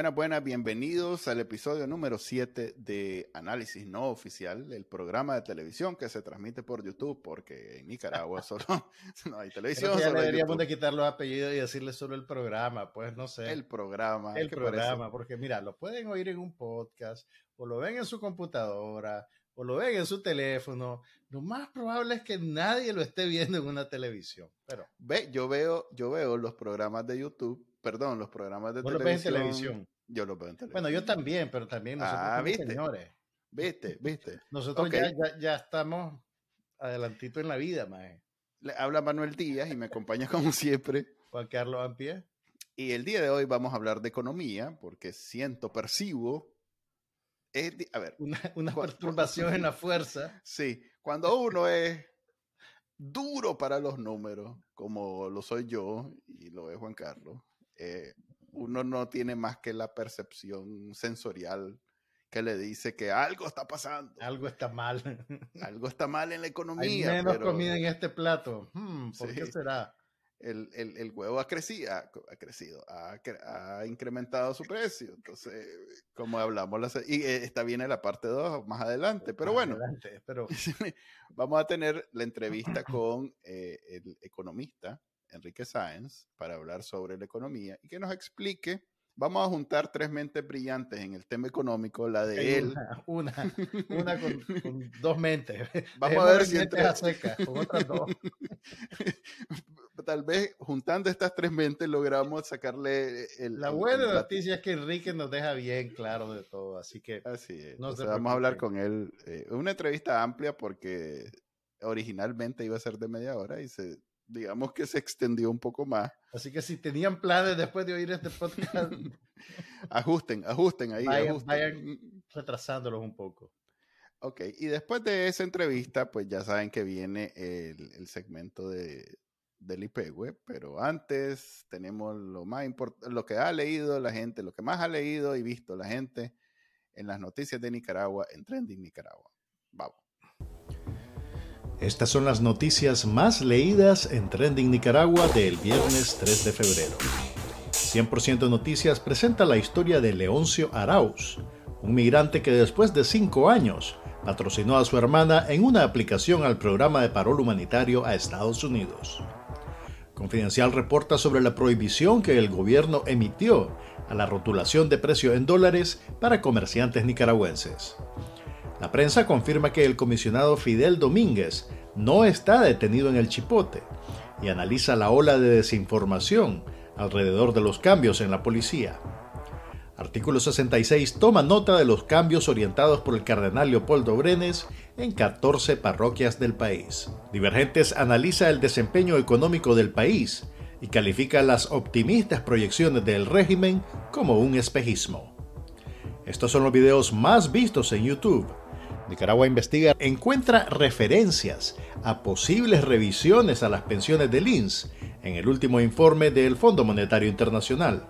Buenas, buenas, bienvenidos al episodio número 7 de Análisis No Oficial, el programa de televisión que se transmite por YouTube, porque en Nicaragua solo no hay televisión. ya deberíamos de quitar los apellidos y decirle solo el programa, pues no sé. El programa. El programa, porque mira, lo pueden oír en un podcast, o lo ven en su computadora, o lo ven en su teléfono. Lo más probable es que nadie lo esté viendo en una televisión. Pero ve, yo veo, yo veo los programas de YouTube perdón, los programas de televisión. en televisión. Yo lo veo en televisión. Bueno, yo también, pero también nosotros ah, ¿viste? señores. Viste, viste. Nosotros ya, ya, estamos adelantito en la vida, mae. Le habla Manuel Díaz y me acompaña como siempre. Juan Carlos Ampie. Y el día de hoy vamos a hablar de economía, porque siento, percibo. a ver. Una, una perturbación en la fuerza. Sí. Cuando uno es duro para los números, como lo soy yo y lo es Juan Carlos, eh, uno no tiene más que la percepción sensorial que le dice que algo está pasando. Algo está mal. algo está mal en la economía. Hay menos comida en este plato. Hmm, ¿Por qué será? El, el, el, huevo ha crecido, ha, crecido ha, ha, incrementado su precio. Entonces, como hablamos, y eh, está viene la parte 2 más adelante. Pero bueno, pero... vamos a tener la entrevista con eh, el economista Enrique Sáenz para hablar sobre la economía y que nos explique. Vamos a juntar tres mentes brillantes en el tema económico, la de él. Una, una, con, dos mentes. Vamos a ver si entre... con otras dos. Tal vez juntando estas tres mentes logramos sacarle el. La buena noticia es que Enrique nos deja bien claro de todo, así que. Así es. vamos a hablar con él. Eh, una entrevista amplia porque originalmente iba a ser de media hora y se digamos que se extendió un poco más. Así que si tenían planes después de oír este podcast, ajusten, ajusten ahí. Vayan, retrasándolos un poco. Ok, y después de esa entrevista, pues ya saben que viene el, segmento de, del IPW, pero antes tenemos lo más importante, lo que ha leído la gente, lo que más ha leído y visto la gente en las noticias de Nicaragua, en Trending Nicaragua. Vamos. Estas son las noticias más leídas en Trending Nicaragua del viernes 3 de febrero. 100% Noticias presenta la historia de Leoncio Arauz, un migrante que después de cinco años patrocinó a su hermana en una aplicación al programa de parol humanitario a Estados Unidos. Confidencial reporta sobre la prohibición que el gobierno emitió a la rotulación de precio en dólares para comerciantes nicaragüenses. La prensa confirma que el comisionado Fidel Domínguez no está detenido en el chipote y analiza la ola de desinformación alrededor de los cambios en la policía. Artículo 66 toma nota de los cambios orientados por el cardenal Leopoldo Brenes en 14 parroquias del país. Divergentes analiza el desempeño económico del país y califica las optimistas proyecciones del régimen como un espejismo. Estos son los videos más vistos en YouTube Nicaragua Investiga encuentra referencias a posibles revisiones a las pensiones del INS en el último informe del Fondo Monetario Internacional.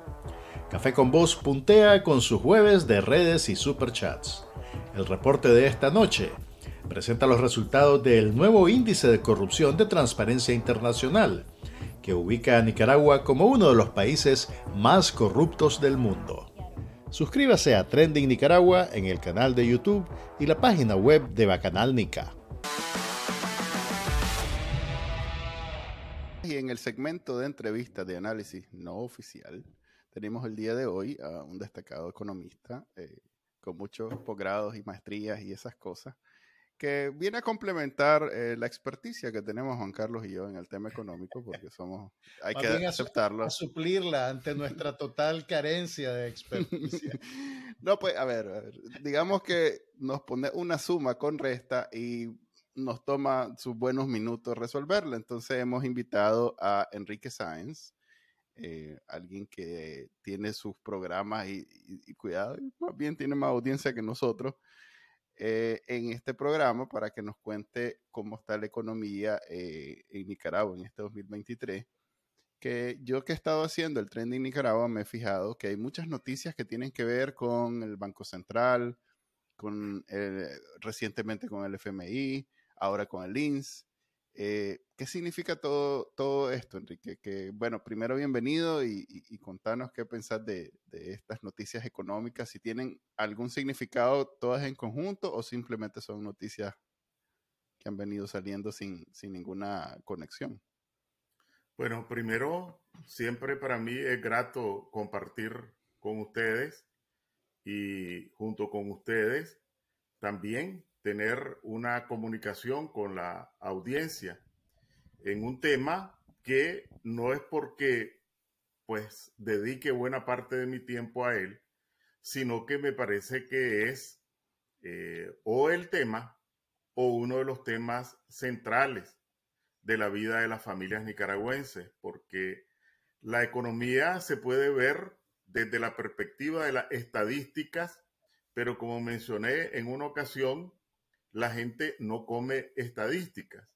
Café con Voz puntea con sus jueves de redes y superchats. El reporte de esta noche presenta los resultados del nuevo índice de corrupción de Transparencia Internacional, que ubica a Nicaragua como uno de los países más corruptos del mundo. Suscríbase a Trending Nicaragua en el canal de YouTube y la página web de Bacanal Nica. Y en el segmento de entrevistas de análisis no oficial, tenemos el día de hoy a un destacado economista eh, con muchos posgrados y maestrías y esas cosas, que viene a complementar eh, la experticia que tenemos Juan Carlos y yo en el tema económico, porque somos, hay que aceptarlo. A, suplirla ante nuestra total carencia de experticia. no, pues, a ver, digamos que nos pone una suma con resta y nos toma sus buenos minutos resolverla. Entonces hemos invitado a Enrique Sáenz, eh, alguien que tiene sus programas y, y, cuidado, más bien tiene más audiencia que nosotros eh, en este programa para que nos cuente cómo está la economía eh, en Nicaragua en este 2023. Que yo que he estado haciendo el trending Nicaragua me he fijado que hay muchas noticias que tienen que ver con el Banco Central, con recientemente con el FMI, ahora con el INS. Eh, ¿Qué significa todo, todo esto, Enrique? Que, bueno, primero bienvenido y, contanos qué pensás de, estas noticias económicas, si tienen algún significado todas en conjunto o simplemente son noticias que han venido saliendo sin, sin ninguna conexión. Bueno, primero, siempre para mí es grato compartir con ustedes y junto con ustedes también tener una comunicación con la audiencia en un tema que no es porque pues dedique buena parte de mi tiempo a él, sino que me parece que es eh, o el tema o uno de los temas centrales de la vida de las familias nicaragüenses, porque la economía se puede ver desde la perspectiva de las estadísticas, pero como mencioné en una ocasión, la gente no come estadísticas.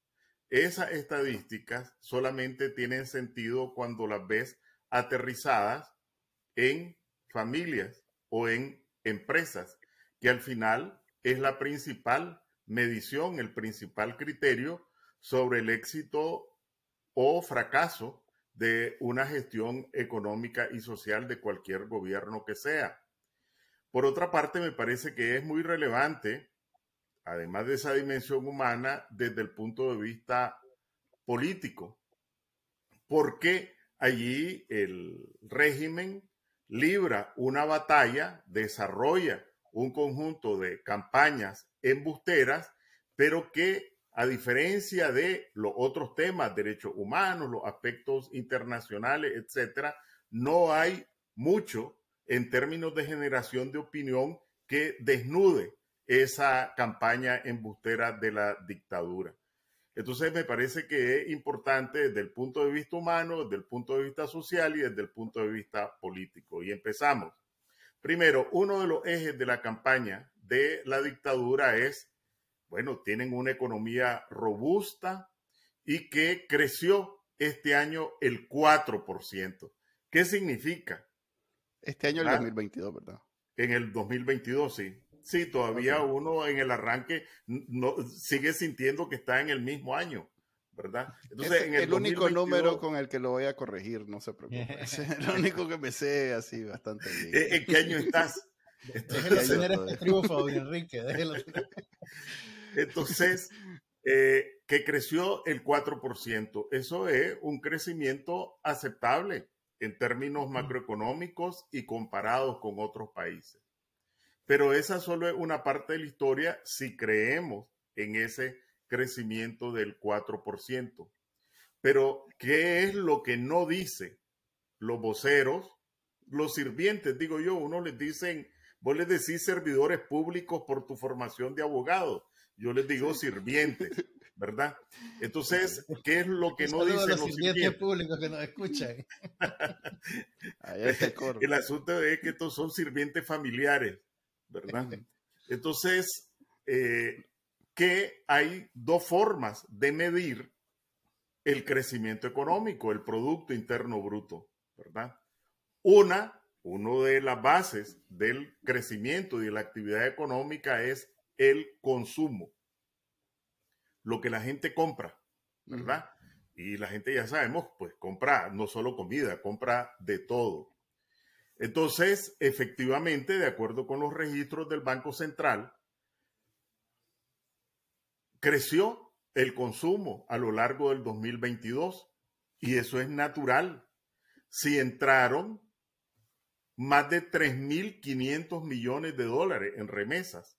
Esas estadísticas solamente tienen sentido cuando las ves aterrizadas en familias o en empresas, que al final es la principal medición, el principal criterio sobre el éxito o fracaso de una gestión económica y social de cualquier gobierno que sea. Por otra parte, me parece que es muy relevante además de esa dimensión humana, desde el punto de vista político, porque allí el régimen libra una batalla, desarrolla un conjunto de campañas embusteras, pero que a diferencia de los otros temas, derechos humanos, los aspectos internacionales, etcétera, no hay mucho en términos de generación de opinión que desnude esa campaña embustera de la dictadura. Entonces me parece que es importante desde el punto de vista humano, desde el punto de vista social y desde el punto de vista político. Y empezamos. Primero, uno de los ejes de la campaña de la dictadura es, bueno, tienen una economía robusta y que creció este año el 4%. ¿Qué significa? Este año el 2022, ah. ¿verdad? En el 2022, sí. Sí, todavía uno en el arranque no, sigue sintiendo que está en el mismo año, ¿verdad? Entonces, es el, único número con el que lo voy a corregir, no se preocupe. es el único que me sé así bastante bien. ¿En qué año estás? Déjelo este triunfo, Enrique. Entonces, eh, que creció el 4%. Eso es un crecimiento aceptable en términos macroeconómicos y comparados con otros países. Pero esa solo es una parte de la historia si creemos en ese crecimiento del 4%. Pero, ¿qué es lo que no dice los voceros, los sirvientes? Digo yo, uno les dicen, vos les decís servidores públicos por tu formación de abogado. Yo les digo sirvientes, ¿verdad? Entonces, ¿qué es lo que no dicen los, sirvientes públicos que nos escuchan? el asunto es que estos son sirvientes familiares ¿verdad? Entonces, eh, que hay dos formas de medir el crecimiento económico, el Producto Interno Bruto, ¿verdad? Una, una de las bases del crecimiento y de la actividad económica es el consumo, lo que la gente compra, ¿verdad? Y la gente ya sabemos, pues compra no solo comida, compra de todo. Entonces, efectivamente, de acuerdo con los registros del Banco Central, creció el consumo a lo largo del 2022 y eso es natural. Si entraron más de 3.500 millones de dólares en remesas,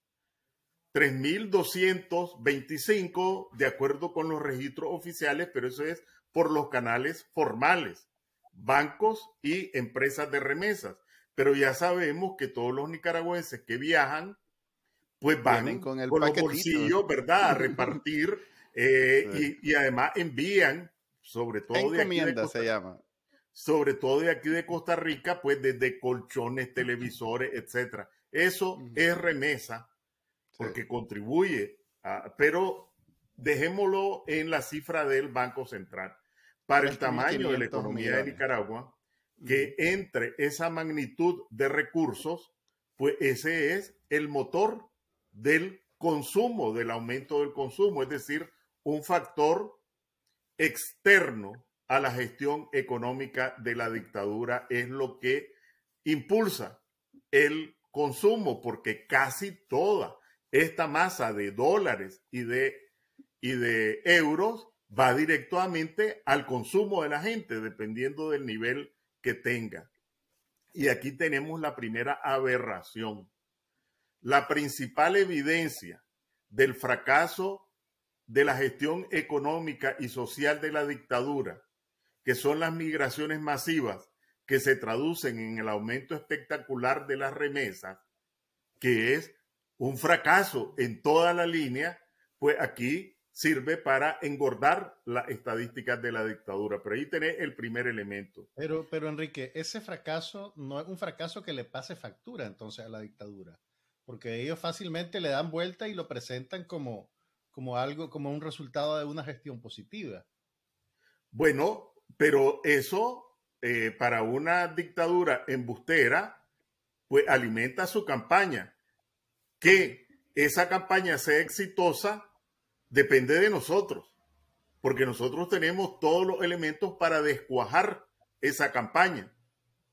3.225 de acuerdo con los registros oficiales, pero eso es por los canales formales bancos y empresas de remesas. Pero ya sabemos que todos los nicaragüenses que viajan, pues van con, el los bolsillos, ¿verdad? A repartir eh, y, además envían, sobre todo de aquí de Costa, se llama. Sobre todo de aquí de Costa Rica, pues desde colchones, televisores, etcétera. Eso es remesa porque contribuye, pero dejémoslo en la cifra del Banco Central para el tamaño de la economía de Nicaragua, que entre esa magnitud de recursos, pues ese es el motor del consumo, del aumento del consumo, es decir, un factor externo a la gestión económica de la dictadura es lo que impulsa el consumo, porque casi toda esta masa de dólares y de, y de euros va directamente al consumo de la gente, dependiendo del nivel que tenga. Y aquí tenemos la primera aberración. La principal evidencia del fracaso de la gestión económica y social de la dictadura, que son las migraciones masivas que se traducen en el aumento espectacular de las remesas, que es un fracaso en toda la línea, pues aquí sirve para engordar las estadísticas de la dictadura. Pero ahí tenés el primer elemento. Pero, pero Enrique, ese fracaso no es un fracaso que le pase factura entonces a la dictadura, porque ellos fácilmente le dan vuelta y lo presentan como, como algo, como un resultado de una gestión positiva. Bueno, pero eso eh, para una dictadura embustera, pues alimenta su campaña. Que esa campaña sea exitosa depende de nosotros, porque nosotros tenemos todos los elementos para descuajar esa campaña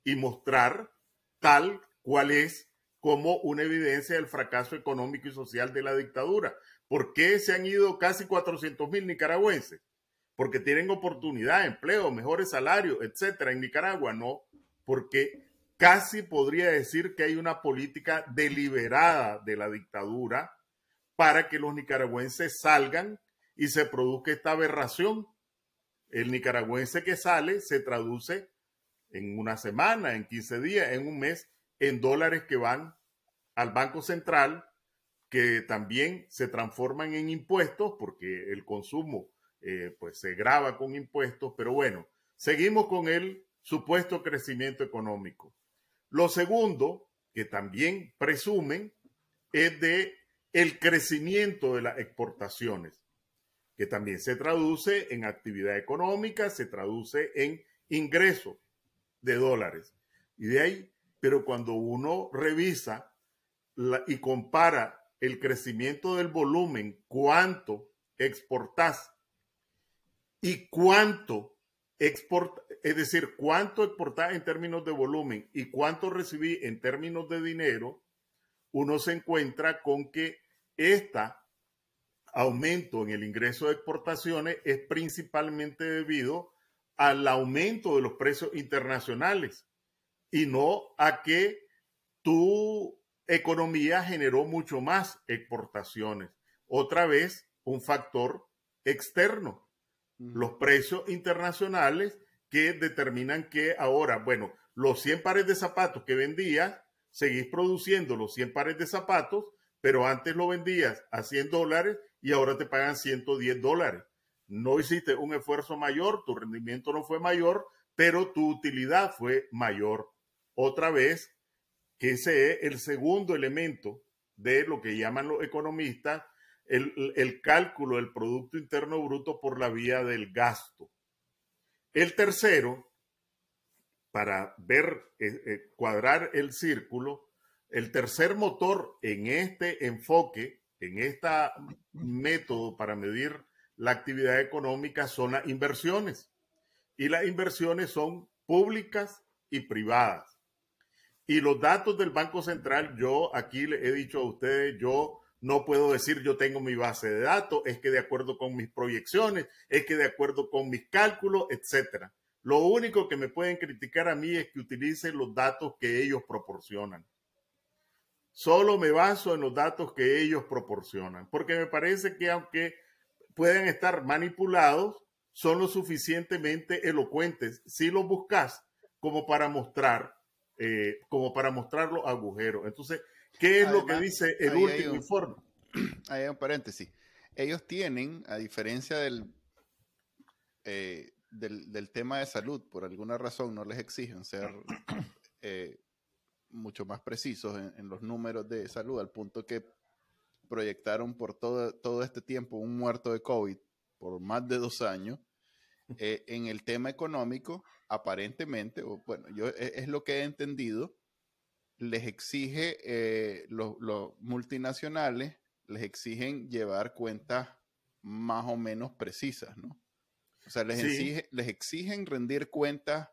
y mostrar tal cual es como una evidencia del fracaso económico y social de la dictadura. ¿Por qué se han ido casi 400 mil nicaragüenses? Porque tienen oportunidad, empleo, mejores salarios, etcétera. En Nicaragua no, porque casi podría decir que hay una política deliberada de la dictadura para que los nicaragüenses salgan y se produzca esta aberración. El nicaragüense que sale se traduce en una semana, en 15 días, en un mes, en dólares que van al Banco Central, que también se transforman en impuestos, porque el consumo eh, pues se graba con impuestos, pero bueno, seguimos con el supuesto crecimiento económico. Lo segundo, que también presumen, es de el crecimiento de las exportaciones, que también se traduce en actividad económica, se traduce en ingreso de dólares. Y de ahí pero cuando uno revisa y compara el crecimiento del volumen, cuánto exportás y cuánto export, es decir, cuánto exportás en términos de volumen y cuánto recibí en términos de dinero, uno se encuentra con que este aumento en el ingreso de exportaciones es principalmente debido al aumento de los precios internacionales y no a que tu economía generó mucho más exportaciones. Otra vez, un factor externo, los precios internacionales que determinan que ahora, bueno, los 100 pares de zapatos que vendías, seguís produciendo los 100 pares de zapatos, pero antes lo vendías a 100 dólares y ahora te pagan 110 dólares. No hiciste un esfuerzo mayor, tu rendimiento no fue mayor, pero tu utilidad fue mayor otra vez que ese es el segundo elemento de lo que llaman los economistas el, cálculo del Producto Interno Bruto por la vía del gasto. El tercero, para ver, eh, eh, cuadrar el círculo, el tercer motor en este enfoque, en este método para medir la actividad económica son las inversiones. Y las inversiones son públicas y privadas. Y los datos del Banco Central, yo aquí le he dicho a ustedes, yo no puedo decir yo tengo mi base de datos, es que de acuerdo con mis proyecciones, es que de acuerdo con mis cálculos, etcétera. Lo único que me pueden criticar a mí es que utilice los datos que ellos proporcionan. Solo me baso en los datos que ellos proporcionan, porque me parece que aunque pueden estar manipulados, son lo suficientemente elocuentes si los buscas como para mostrar eh, como para mostrar los agujeros. Entonces, ¿qué es lo que dice el último informe? Hay un paréntesis. Ellos tienen, a diferencia del, eh, del, tema de salud, por alguna razón no les exigen ser eh, mucho más precisos en, los números de salud, al punto que proyectaron por todo, todo este tiempo un muerto de COVID por más de dos años. en el tema económico, aparentemente, o bueno, yo e, es, lo que he entendido, les exige, eh, los, multinacionales les exigen llevar cuentas más o menos precisas, ¿no? O sea, les, les exigen rendir cuentas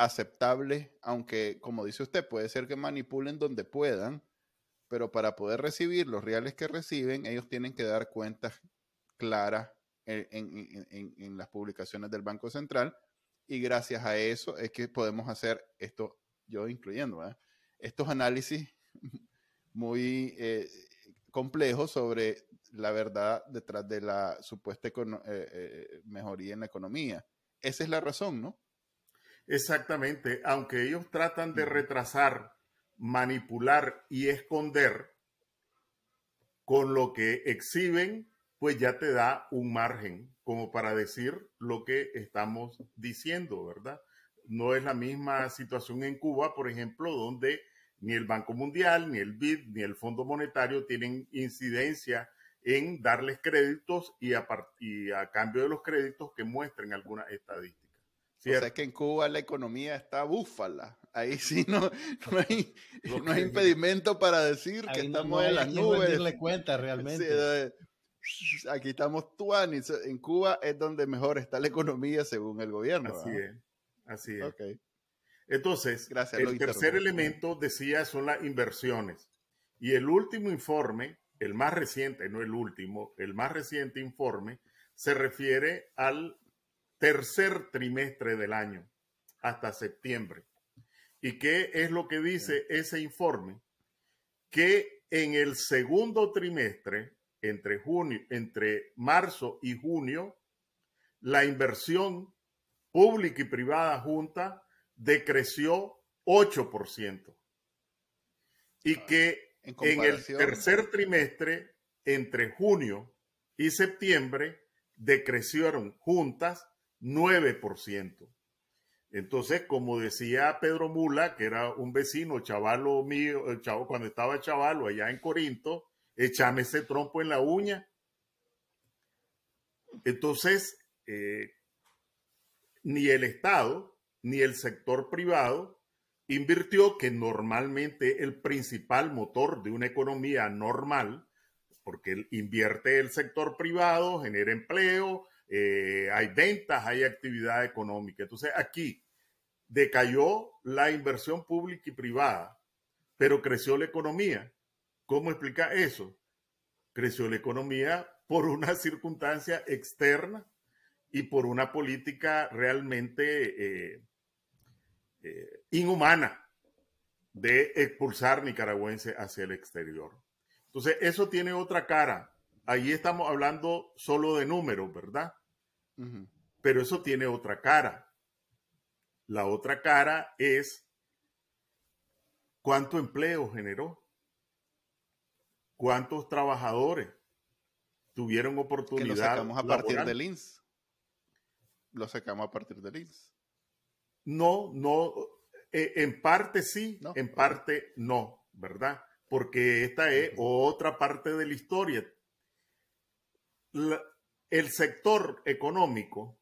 aceptables, aunque, como dice usted, puede ser que manipulen donde puedan, pero para poder recibir los reales que reciben, ellos tienen que dar cuentas claras en, las publicaciones del Banco Central y gracias a eso es que podemos hacer esto, yo incluyendo, estos análisis muy eh, complejos sobre la verdad detrás de la supuesta eh, eh, mejoría en la economía. Esa es la razón, ¿no? Exactamente, aunque ellos tratan de retrasar manipular y esconder, con lo que exhiben, pues ya te da un margen como para decir lo que estamos diciendo, ¿verdad? No es la misma situación en Cuba, por ejemplo, donde ni el Banco Mundial, ni el BID, ni el Fondo Monetario tienen incidencia en darles créditos y a, y a cambio de los créditos que muestren alguna estadística. O sea que en Cuba la economía está búfala. Ahí sí no, no hay, no hay impedimento para decir que estamos en las nubes. cuenta realmente. aquí estamos tuanis. En Cuba es donde mejor está la economía según el gobierno. Así es. Así es. Entonces, el tercer elemento, decía, son las inversiones. Y el último informe, el más reciente, no el último, el más reciente informe, se refiere al tercer trimestre del año, hasta septiembre. ¿Y qué es lo que dice ese informe? Que en el segundo trimestre, entre, junio, entre marzo y junio, la inversión pública y privada junta decreció 8%. Y que en el tercer trimestre, entre junio y septiembre, decrecieron juntas 9%. Entonces, como decía Pedro Mula, que era un vecino chavalo mío, chavo, cuando estaba chavalo allá en Corinto, échame ese trompo en la uña. Entonces, eh, ni el Estado ni el sector privado invirtió, que normalmente el principal motor de una economía normal, porque invierte el sector privado, genera empleo, eh, hay ventas, hay actividad económica. Entonces aquí decayó la inversión pública y privada, pero creció la economía. ¿Cómo explica eso? Creció la economía por una circunstancia externa y por una política realmente eh, eh, inhumana de expulsar nicaragüenses hacia el exterior. Entonces, eso tiene otra cara. Ahí estamos hablando solo de números, ¿verdad? Pero eso tiene otra cara. La otra cara es cuánto empleo generó, cuántos trabajadores tuvieron oportunidad. Que lo sacamos a partir del INS. Lo sacamos a partir del INS. No, no, eh, en parte sí, en parte no, ¿verdad? Porque esta es otra parte de la historia. La, el sector económico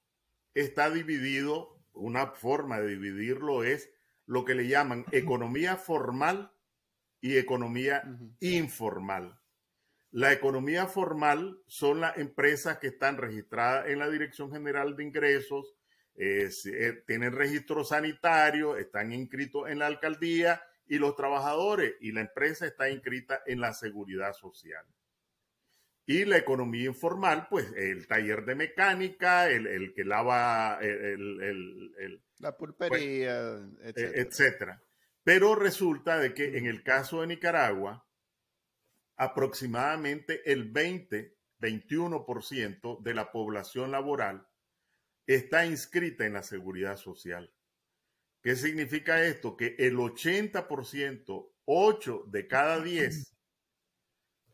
está dividido, una forma de dividirlo es lo que le llaman economía formal y economía informal. La economía formal son las empresas que están registradas en la Dirección General de Ingresos, eh, tienen registro sanitario, están inscritos en la alcaldía y los trabajadores y la empresa está inscrita en la seguridad social. Y la economía informal, pues el taller de mecánica, el, que lava el, la pulpería, pues, etcétera. etcétera. Pero resulta de que en el caso de Nicaragua, aproximadamente el 20, 21% de la población laboral está inscrita en la seguridad social. ¿Qué significa esto? Que el 80%, 8 de cada 10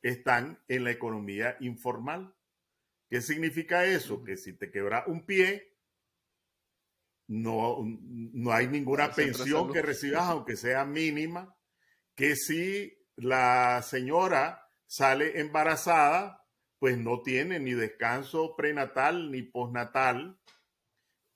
están en la economía informal. ¿Qué significa eso? Que si te quebra un pie, no, no hay ninguna pensión que recibas, aunque sea mínima. Que si la señora sale embarazada, pues no tiene ni descanso prenatal ni postnatal,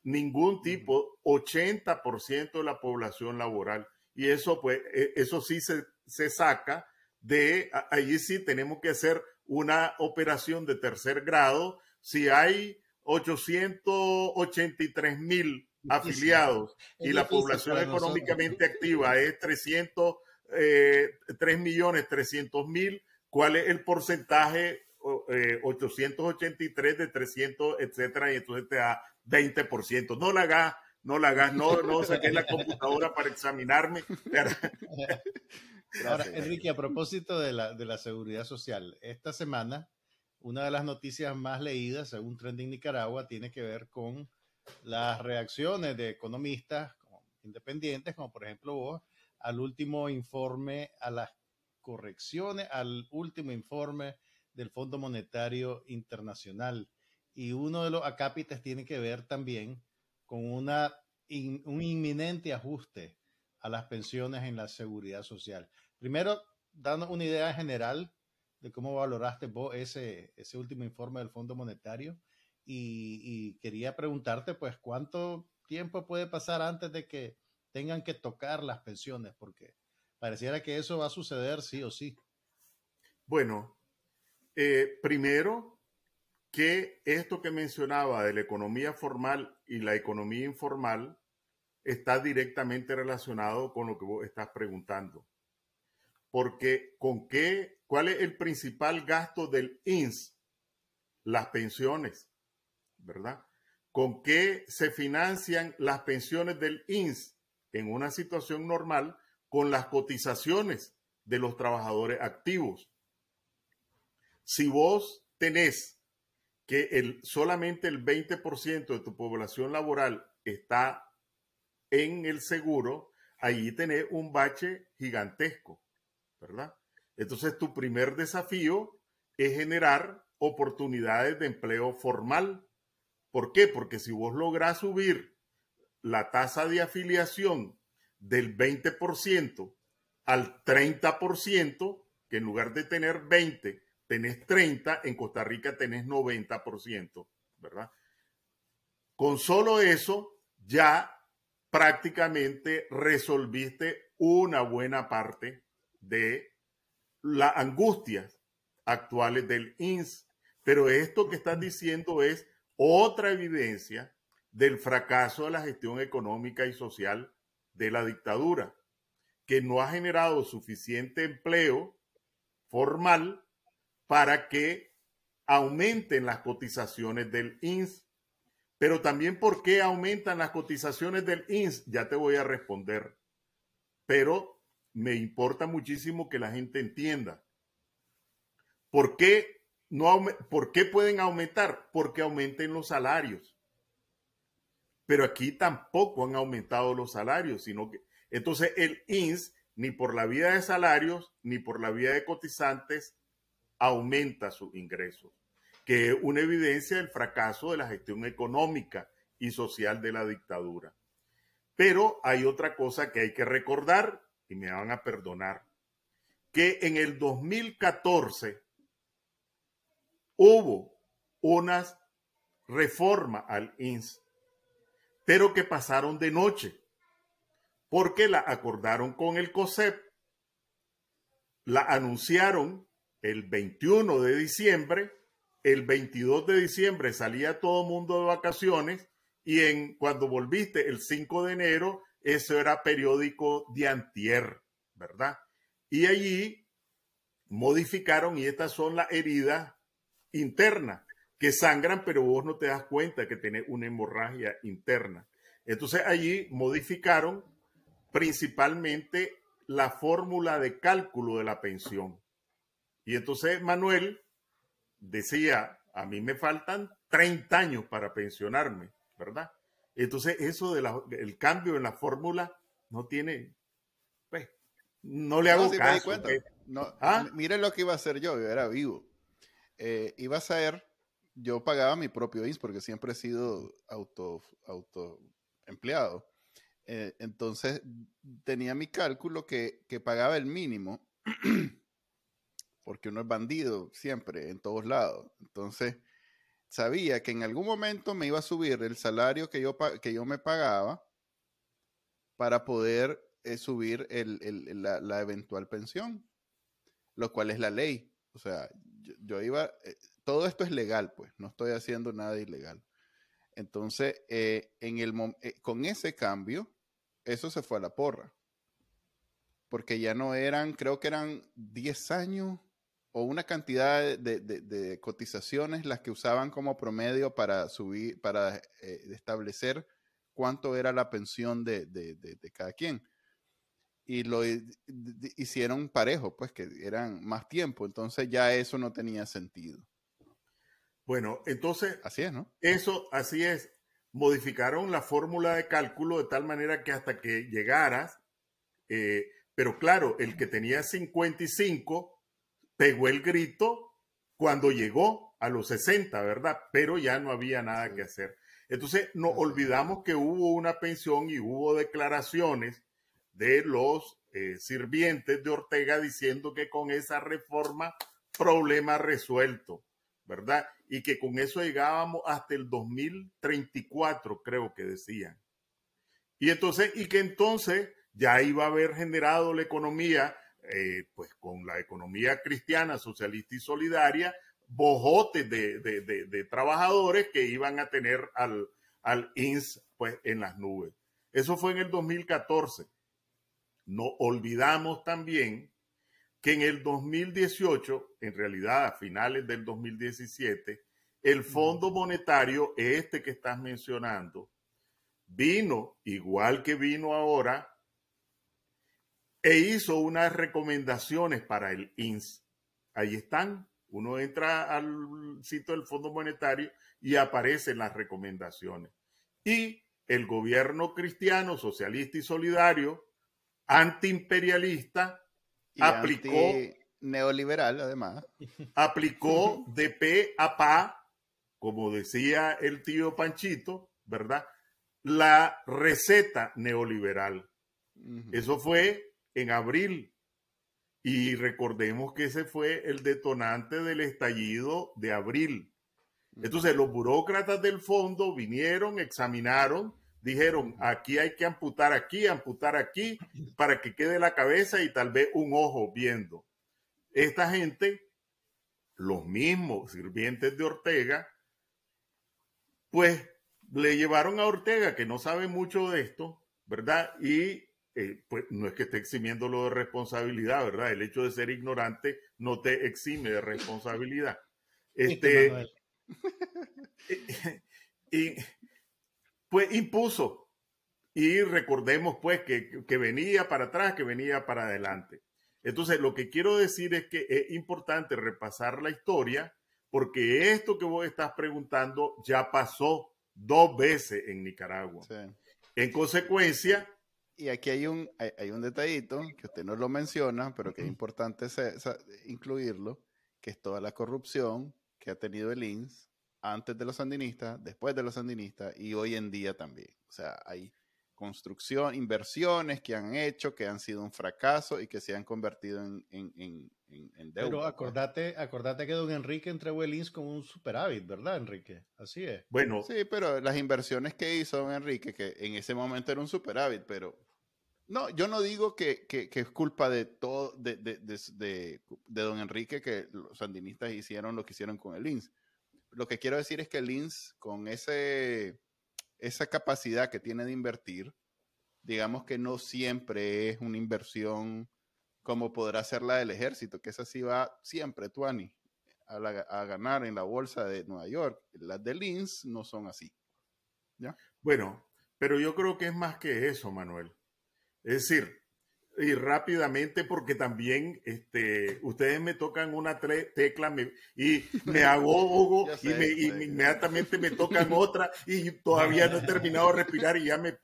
ningún tipo, 80% de la población laboral. Y eso, pues, e, eso sí se, se saca de, allí sí tenemos que hacer una operación de tercer grado. Si hay 883 mil afiliados y la población económicamente activa es 300, eh, 3 millones 300 mil, ¿cuál es el porcentaje? 883 eh, de 300, etcétera, y entonces te da 20%. No la hagas, no la hagas, no, no saques la computadora para examinarme. Ahora, Enrique, a propósito de la, de la seguridad social, esta semana una de las noticias más leídas, según Trending Nicaragua, tiene que ver con las reacciones de economistas independientes, como por ejemplo vos, al último informe, a las correcciones, al último informe del Fondo Monetario Internacional. Y uno de los acápites tiene que ver también con una, un inminente ajuste a las pensiones en la seguridad social. Primero, dando una idea general de cómo valoraste vos ese, ese último informe del Fondo Monetario y, quería preguntarte, pues, ¿cuánto tiempo puede pasar antes de que tengan que tocar las pensiones? Porque pareciera que eso va a suceder sí o sí. Bueno, eh, primero que esto que mencionaba de la economía formal y la economía informal está directamente relacionado con lo que vos estás preguntando. Porque con qué, ¿cuál es el principal gasto del INS? Las pensiones. ¿verdad? ¿Con qué se financian las pensiones del INS en una situación normal? Con las cotizaciones de los trabajadores activos. Si vos tenés que el, solamente el 20% de tu población laboral está en el seguro, allí tenés un bache gigantesco, ¿verdad? Entonces tu primer desafío es generar oportunidades de empleo formal ¿Por qué? Porque si vos lográs subir la tasa de afiliación del 20% al 30%, que en lugar de tener 20, tenés 30, en Costa Rica tenés 90%, ¿verdad? Con solo eso, ya prácticamente resolviste una buena parte de las angustias actuales del INS. Pero esto que estás diciendo es otra evidencia del fracaso de la gestión económica y social de la dictadura, que no ha generado suficiente empleo formal para que aumenten las cotizaciones del INS. Pero también por qué aumentan las cotizaciones del INS, ya te voy a responder. Pero me importa muchísimo que la gente entienda. ¿Por qué no, ¿Por qué pueden aumentar? Porque aumenten los salarios. Pero aquí tampoco han aumentado los salarios, sino que entonces el INS ni por la vía de salarios ni por la vía de cotizantes aumenta sus ingresos, que es una evidencia del fracaso de la gestión económica y social de la dictadura. Pero hay otra cosa que hay que recordar, y me van a perdonar, que en el 2014 hubo unas reformas al INS, pero que pasaron de noche, porque la acordaron con el COSEP, la anunciaron el 21 de diciembre, el 22 de diciembre salía todo mundo de vacaciones y en cuando volviste el 5 de enero, eso era periódico de antier, ¿verdad? Y allí modificaron y estas son las heridas interna, que sangran, pero vos no te das cuenta que tenés una hemorragia interna. Entonces allí modificaron principalmente la fórmula de cálculo de la pensión. Y entonces Manuel decía, a mí me faltan 30 años para pensionarme, ¿verdad? Entonces eso del cambio en la fórmula no tiene, pues, no le hago caso. No, ¿Ah? Mire lo que iba a hacer yo, yo era vivo eh, iba a ser, yo pagaba mi propio INS porque siempre he sido auto, auto empleado. Eh, entonces tenía mi cálculo que, que pagaba el mínimo, porque uno es bandido siempre, en todos lados. Entonces sabía que en algún momento me iba a subir el salario que yo, que yo me pagaba para poder eh, subir el, la, eventual pensión, lo cual es la ley. O sea, yo, iba, eh, todo esto es legal, pues, no estoy haciendo nada ilegal. Entonces, eh, en el, con ese cambio, eso se fue a la porra. Porque ya no eran, creo que eran 10 años o una cantidad de, cotizaciones las que usaban como promedio para subir, para eh, establecer cuánto era la pensión de, cada quien. Y lo hicieron parejo, pues que eran más tiempo, entonces ya eso no tenía sentido. Bueno, entonces... Así es, ¿no? Eso, así es. Modificaron la fórmula de cálculo de tal manera que hasta que llegaras, eh, pero claro, el que tenía 55 pegó el grito cuando llegó a los 60, ¿verdad? Pero ya no había nada que hacer. Entonces, no olvidamos que hubo una pensión y hubo declaraciones de los eh, sirvientes de Ortega diciendo que con esa reforma, problema resuelto, ¿verdad? Y que con eso llegábamos hasta el 2034, creo que decían. Y entonces, y que entonces ya iba a haber generado la economía eh, pues con la economía cristiana, socialista y solidaria, bojotes de, trabajadores que iban a tener al, al INS pues, en las nubes. Eso fue en el 2014. No olvidamos también que en el 2018, en realidad a finales del 2017, el Fondo Monetario, este que estás mencionando, vino, igual que vino ahora, e hizo unas recomendaciones para el INS. Ahí están. Uno entra al sitio del Fondo Monetario y aparecen las recomendaciones. Y el gobierno cristiano, socialista y solidario, antiimperialista, aplicó... neoliberal, además. Aplicó de pe a pa, como decía el tío Panchito, ¿verdad? La receta neoliberal. Eso fue en abril. Y recordemos que ese fue el detonante del estallido de abril. Entonces los burócratas del fondo vinieron, examinaron, dijeron, aquí hay que amputar aquí, amputar aquí, para que quede la cabeza y tal vez un ojo viendo. Esta gente, los mismos sirvientes de Ortega, pues le llevaron a Ortega, que no sabe mucho de esto, ¿verdad? Y eh, pues no es que esté eximiéndolo de responsabilidad, ¿verdad? El hecho de ser ignorante no te exime de responsabilidad. Este, y, pues impuso. Y recordemos pues que, que venía para atrás, que venía para adelante. Entonces, lo que quiero decir es que es importante repasar la historia porque esto que vos estás preguntando ya pasó dos veces en Nicaragua. En consecuencia, y aquí hay un, hay, un detallito que usted no lo menciona, pero que es importante incluirlo, que es toda la corrupción que ha tenido el INS antes de los sandinistas, después de los sandinistas y hoy en día también. O sea, hay construcción, inversiones que han hecho, que han sido un fracaso y que se han convertido en, en, deuda. Pero pues. acordate, acordate que don Enrique entregó el INS con un superávit, ¿verdad, Enrique? Así es. Bueno. Sí, pero las inversiones que hizo don Enrique, que en ese momento era un superávit, pero no, yo no digo que, es culpa de todo, de, de, don Enrique que los sandinistas hicieron lo que hicieron con el INS. Lo que quiero decir es que el INS, con ese, esa capacidad que tiene de invertir, digamos que no siempre es una inversión como podrá ser la del ejército, que esa sí va siempre, Tuani, a, a ganar en la bolsa de Nueva York. Las del INS no son así. ¿Ya? Bueno, pero yo creo que es más que eso, Manuel. Es decir, y rápidamente porque también este, ustedes me tocan una tecla y me hago y, me, inmediatamente me tocan otra y todavía no he terminado de respirar y ya me...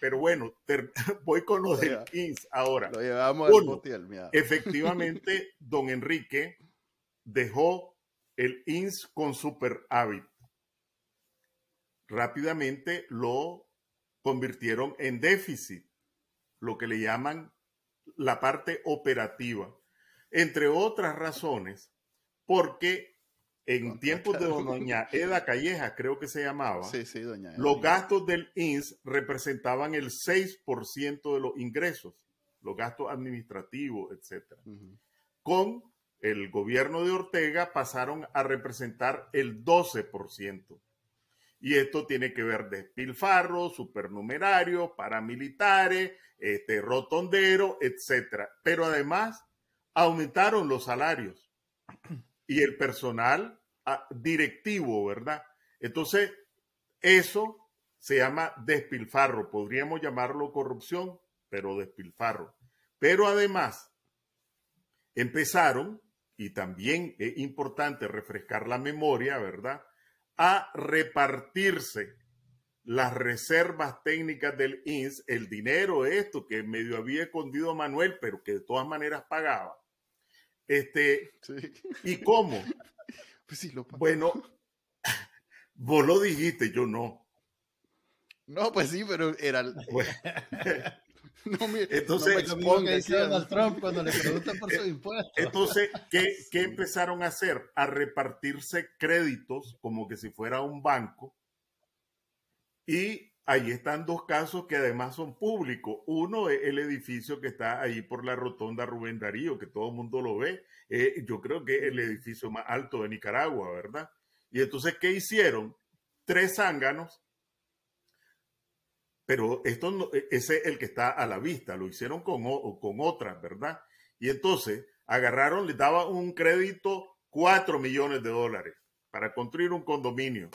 pero bueno, voy con los del INS ahora. Lo llevamos Uno, Efectivamente, don Enrique dejó el INS con super hábito. Rápidamente lo convirtieron en déficit lo que le llaman la parte operativa, entre otras razones, porque en tiempos de doña Eda Calleja, creo que se llamaba, los gastos del INS representaban el 6% de los ingresos, los gastos administrativos, etc. Con el gobierno de Ortega pasaron a representar el 12%. Y esto tiene que ver despilfarros, supernumerarios, paramilitares, este, rotondero, etcétera. Pero además aumentaron los salarios y el personal ah, directivo, ¿verdad? Entonces, eso se llama despilfarro. Podríamos llamarlo corrupción, pero despilfarro. Pero además, empezaron, y también es importante refrescar la memoria, ¿verdad? A repartirse las reservas técnicas del INS, el dinero, esto que medio había escondido Manuel, pero que de todas maneras pagaba. Este, ¿Y cómo? Pues sí, lo bueno, vos lo dijiste, yo no. No, pues sí, pero era. No, entonces, Trump cuando le preguntan por su impuesto. Entonces, ¿qué, ¿qué, empezaron a hacer? A repartirse créditos como que si fuera un banco. Y ahí están dos casos que además son públicos. Uno es el edificio que está ahí por la rotonda Rubén Darío, que todo el mundo lo ve. Eh, yo creo que es el edificio más alto de Nicaragua, ¿verdad? Y entonces, ¿qué hicieron? Tres zánganos pero esto e, ese es el que está a la vista, lo hicieron con, con otras, ¿verdad? Y entonces agarraron, le daban un crédito 4 millones de dólares para construir un condominio.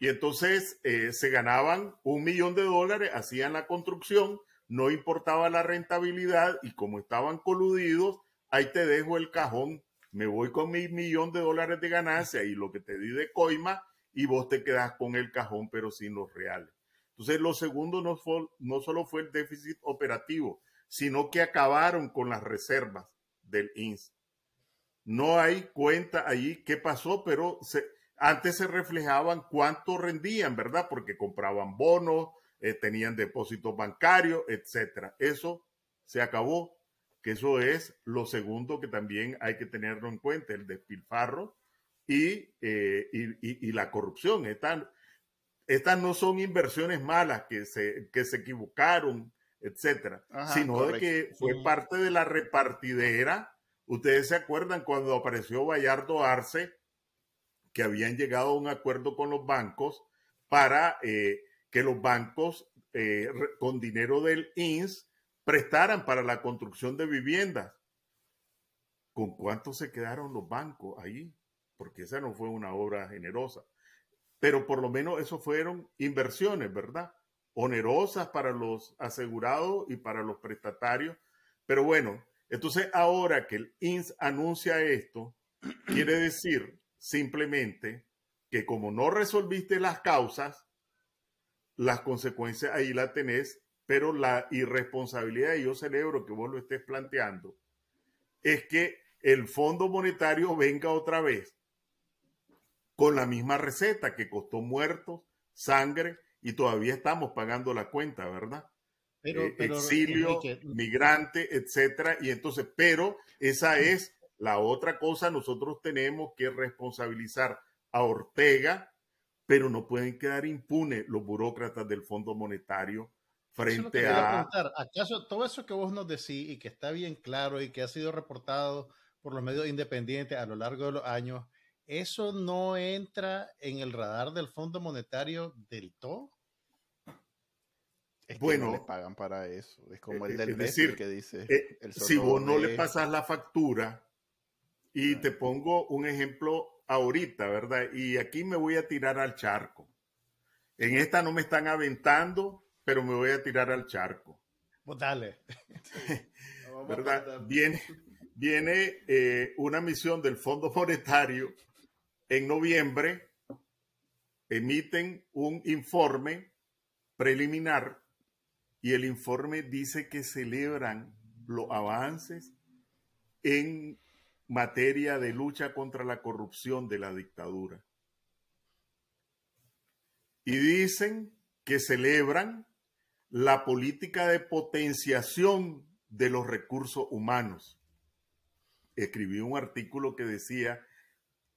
Y entonces eh, se ganaban un millón de dólares, hacían la construcción, no importaba la rentabilidad y como estaban coludidos, ahí te dejo el cajón, me voy con mi millón de dólares de ganancia y lo que te di de coima y vos te quedas con el cajón pero sin los reales. Entonces, lo segundo no, solo fue el déficit operativo, sino que acabaron con las reservas del INS. No hay cuenta allí qué pasó, pero antes se reflejaban cuánto rendían, ¿verdad? Porque compraban bonos, eh, tenían depósitos bancarios, etcétera. Eso se acabó, que eso es lo segundo que también hay que tenerlo en cuenta, el despilfarro y, eh, y, la corrupción. Estas no son inversiones malas que se, que se equivocaron, etcétera, sino de que fue parte de la repartidera. Ustedes se acuerdan cuando apareció Bayardo Arce, que habían llegado a un acuerdo con los bancos para eh, que los bancos eh, con dinero del INS prestaran para la construcción de viviendas. ¿Con cuánto se quedaron los bancos ahí? Porque esa no fue una obra generosa pero por lo menos eso fueron inversiones, ¿verdad? Onerosas para los asegurados y para los prestatarios. Pero bueno, entonces ahora que el INS anuncia esto, quiere decir simplemente que como no resolviste las causas, las consecuencias ahí la tenés, pero la irresponsabilidad, y yo celebro que vos lo estés planteando, es que el Fondo Monetario venga otra vez con la misma receta que costó muertos, sangre y todavía estamos pagando la cuenta, ¿verdad? Pero, eh, exilio, migrante, etcétera. Y entonces, pero esa es la otra cosa. Nosotros tenemos que responsabilizar a Ortega, pero no pueden quedar impunes los burócratas del Fondo Monetario frente a. ¿Acaso todo eso que vos nos decís y que está bien claro y que ha sido reportado por los medios independientes a lo largo de los años, ¿eso no entra en el radar del Fondo Monetario del todo? Es que bueno, no le pagan para eso. Es como el eh, del decir, que dice. Eh, si vos no le pasas la factura, y te pongo un ejemplo ahorita, ¿verdad? Y aquí me voy a tirar al charco. En esta no me están aventando, pero me voy a tirar al charco. Pues dale. ¿Verdad? Viene, viene eh, una misión del Fondo Monetario en noviembre emiten un informe preliminar y el informe dice que celebran los avances en materia de lucha contra la corrupción de la dictadura. Y dicen que celebran la política de potenciación de los recursos humanos. Escribí un artículo que decía,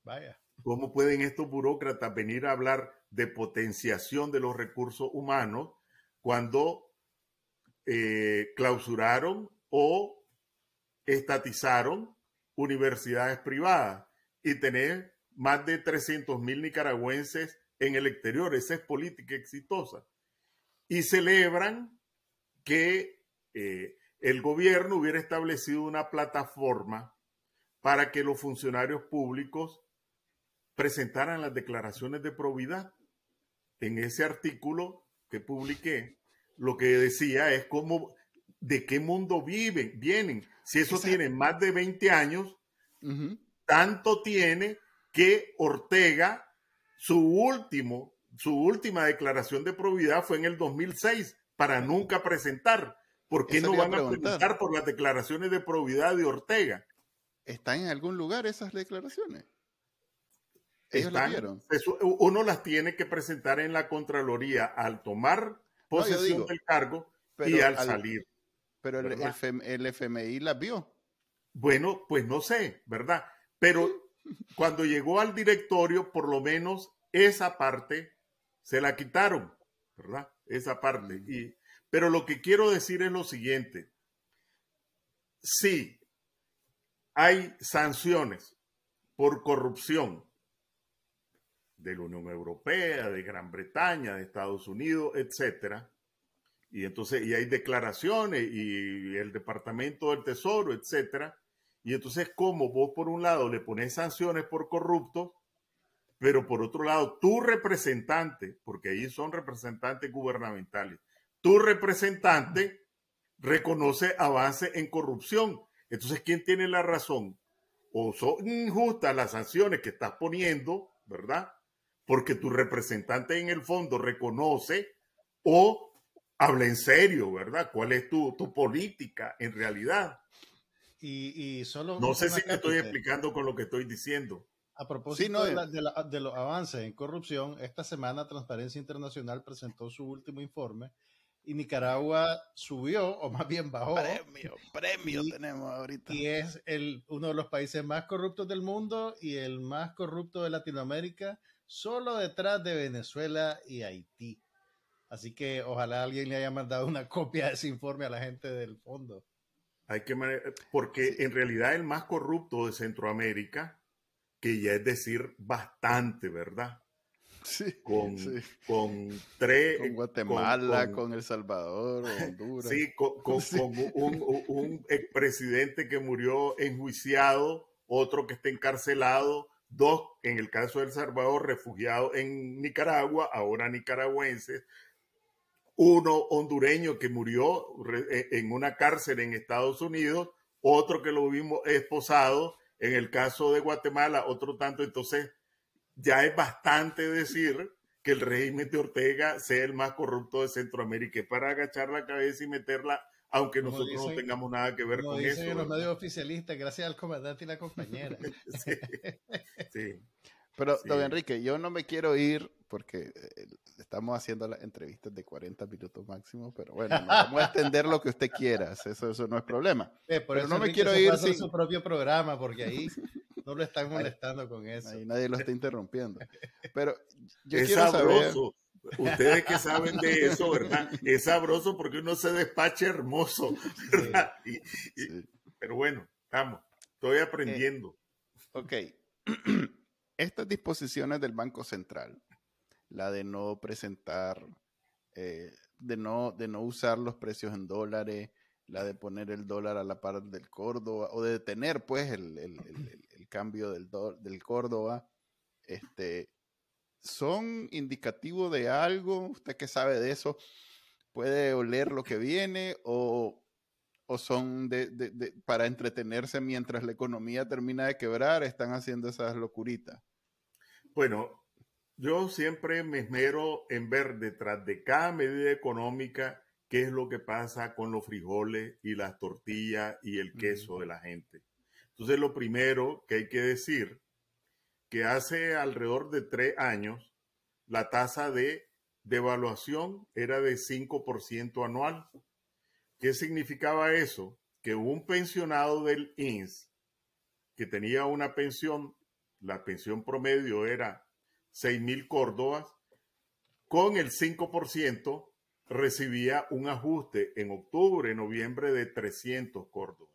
vaya, ¿Cómo pueden estos burócratas venir a hablar de potenciación de los recursos humanos cuando eh, clausuraron o estatizaron universidades privadas y tener más de 300 mil nicaragüenses en el exterior. Esa es política exitosa. Y celebran que eh, el gobierno hubiera establecido una plataforma para que los funcionarios públicos presentaran las declaraciones de probidad. En ese artículo que publiqué, lo que decía es cómo, de qué mundo viven, vienen. Si eso tiene más de 20 años, tanto tiene que Ortega, su último, su última declaración de probidad fue en el 2006 para nunca presentar. ¿Por qué no van a preguntar por las declaraciones de probidad de Ortega? ¿Están en algún lugar esas declaraciones? Ellos vieron. uno las tiene que presentar en la Contraloría al tomar posesión del cargo y al, salir. Pero el, el, FMI las vio. Bueno, pues no sé, ¿verdad? Pero cuando llegó al directorio, por lo menos esa parte se la quitaron, ¿verdad? Esa parte. Y, pero lo que quiero decir es lo siguiente. Sí, hay sanciones por corrupción de la Unión Europea, de Gran Bretaña, de Estados Unidos, etcétera. Y entonces, y hay declaraciones y el Departamento del Tesoro, etcétera. Y entonces, ¿cómo vos por un lado le pones sanciones por corruptos, pero por otro lado, tu representante, porque ahí son representantes gubernamentales, tu representante reconoce avance en corrupción. Entonces, ¿quién tiene la razón? O son injustas las sanciones que estás poniendo, ¿verdad? Porque tu representante en el fondo reconoce o habla en serio, ¿verdad? ¿Cuál es tu, política en realidad? Y, solo no sé si me estoy explicando con lo que estoy diciendo. A propósito de, los avances en corrupción, esta semana Transparencia Internacional presentó su último informe y Nicaragua subió, o más bien bajó. Premio, premio tenemos ahorita. Y es el, uno de los países más corruptos del mundo y el más corrupto de Latinoamérica solo detrás de Venezuela y Haití. Así que ojalá alguien le haya mandado una copia de ese informe a la gente del fondo. Hay que porque en realidad el más corrupto de Centroamérica, que ya es decir bastante, ¿verdad? Sí, con, con tres. Con Guatemala, con, El Salvador, Honduras. Sí, con, un, un expresidente que murió enjuiciado, otro que está encarcelado, dos, en el caso de El Salvador, refugiados en Nicaragua, ahora nicaragüenses, uno hondureño que murió e, en una cárcel en Estados Unidos, otro que lo vimos esposado, en el caso de Guatemala, otro tanto, entonces ya es bastante decir que el régimen de Ortega sea el más corrupto de Centroamérica, para agachar la cabeza y meterla aunque nosotros no tengamos nada que ver con eso. En los medios oficialistas, gracias al comandante y la compañera. sí, Pero, don Enrique, yo no me quiero ir porque eh, estamos haciendo las entrevistas de 40 minutos máximo, pero bueno, vamos a extender lo que usted quiera, eso, eso no es problema. Eh, pero no me quiero ir sin su propio programa, porque ahí no lo están molestando con eso. Ahí nadie lo está interrumpiendo. Pero yo quiero saber Ustedes que saben de eso, ¿verdad? Es sabroso porque uno se despacha hermoso, ¿verdad? Pero bueno, vamos, estoy aprendiendo. ok. Estas disposiciones del Banco Central, la de no presentar, eh, de, no, de no usar los precios en dólares, la de poner el dólar a la par del Córdoba, o de detener pues el, cambio del, del Córdoba, este, son indicativos de algo? ¿Usted qué sabe de eso? ¿Puede oler lo que viene o, son de, para entretenerse mientras la economía termina de quebrar? ¿Están haciendo esas locuritas? Bueno, yo siempre me esmero en ver detrás de cada medida económica qué es lo que pasa con los frijoles y las tortillas y el queso de la gente. Entonces, lo primero que hay que decir hace alrededor de tres años la tasa de devaluación era de 5% anual. ¿Qué significaba eso? Que un pensionado del INS que tenía una pensión, la pensión promedio era 6 mil córdobas, con el 5% recibía un ajuste en octubre, noviembre de 300 córdobas.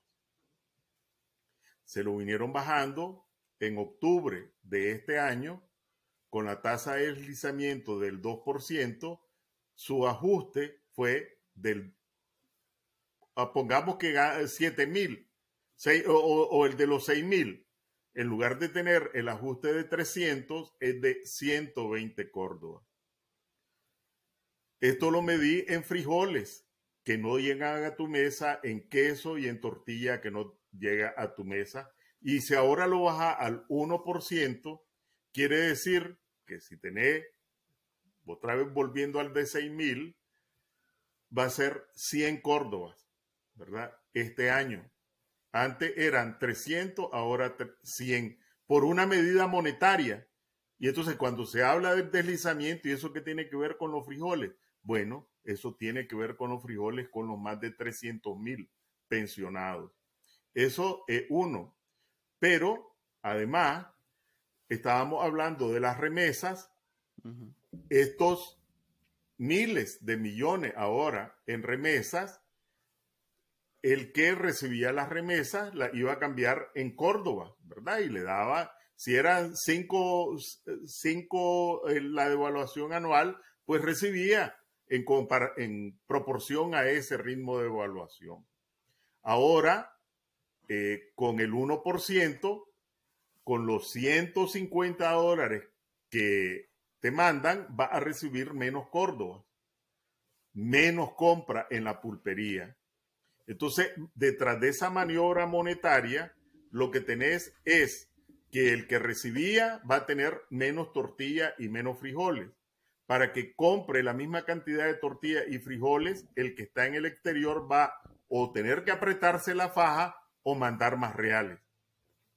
Se lo vinieron bajando en octubre de este año con la tasa de deslizamiento del 2%, su ajuste fue del, ah, pongamos que 7 mil, o, o, el de los 6 mil, en lugar de tener el ajuste de 300, es de 120 Córdoba. Esto lo medí en frijoles que no llegan a tu mesa, en queso y en tortilla que no llega a tu mesa. Y si ahora lo baja al 1%, quiere decir que si tenés, otra vez volviendo al de 6 mil, va a ser 100 Córdobas, ¿verdad? Este año. Antes eran 300, ahora 100, por una medida monetaria. Y entonces cuando se habla del deslizamiento y eso que tiene que ver con los frijoles, bueno, eso tiene que ver con los frijoles, con los más de 300 mil pensionados. Eso es uno. Pero, además, estábamos hablando de las remesas. Estos miles de millones ahora en remesas, el que recibía las remesas la iba a cambiar en Córdoba, ¿verdad? Y le daba, si eran cinco, cinco eh, la devaluación anual, pues recibía en, en proporción a ese ritmo de evaluación. Ahora, eh, con el 1%, con los 150 dólares que te mandan, va a recibir menos Córdoba, menos compra en la pulpería. Entonces, detrás de esa maniobra monetaria, lo que tenés es que el que recibía va a tener menos tortilla y menos frijoles para que compre la misma cantidad de tortilla y frijoles, el que está en el exterior va o tener que apretarse la faja o mandar más reales.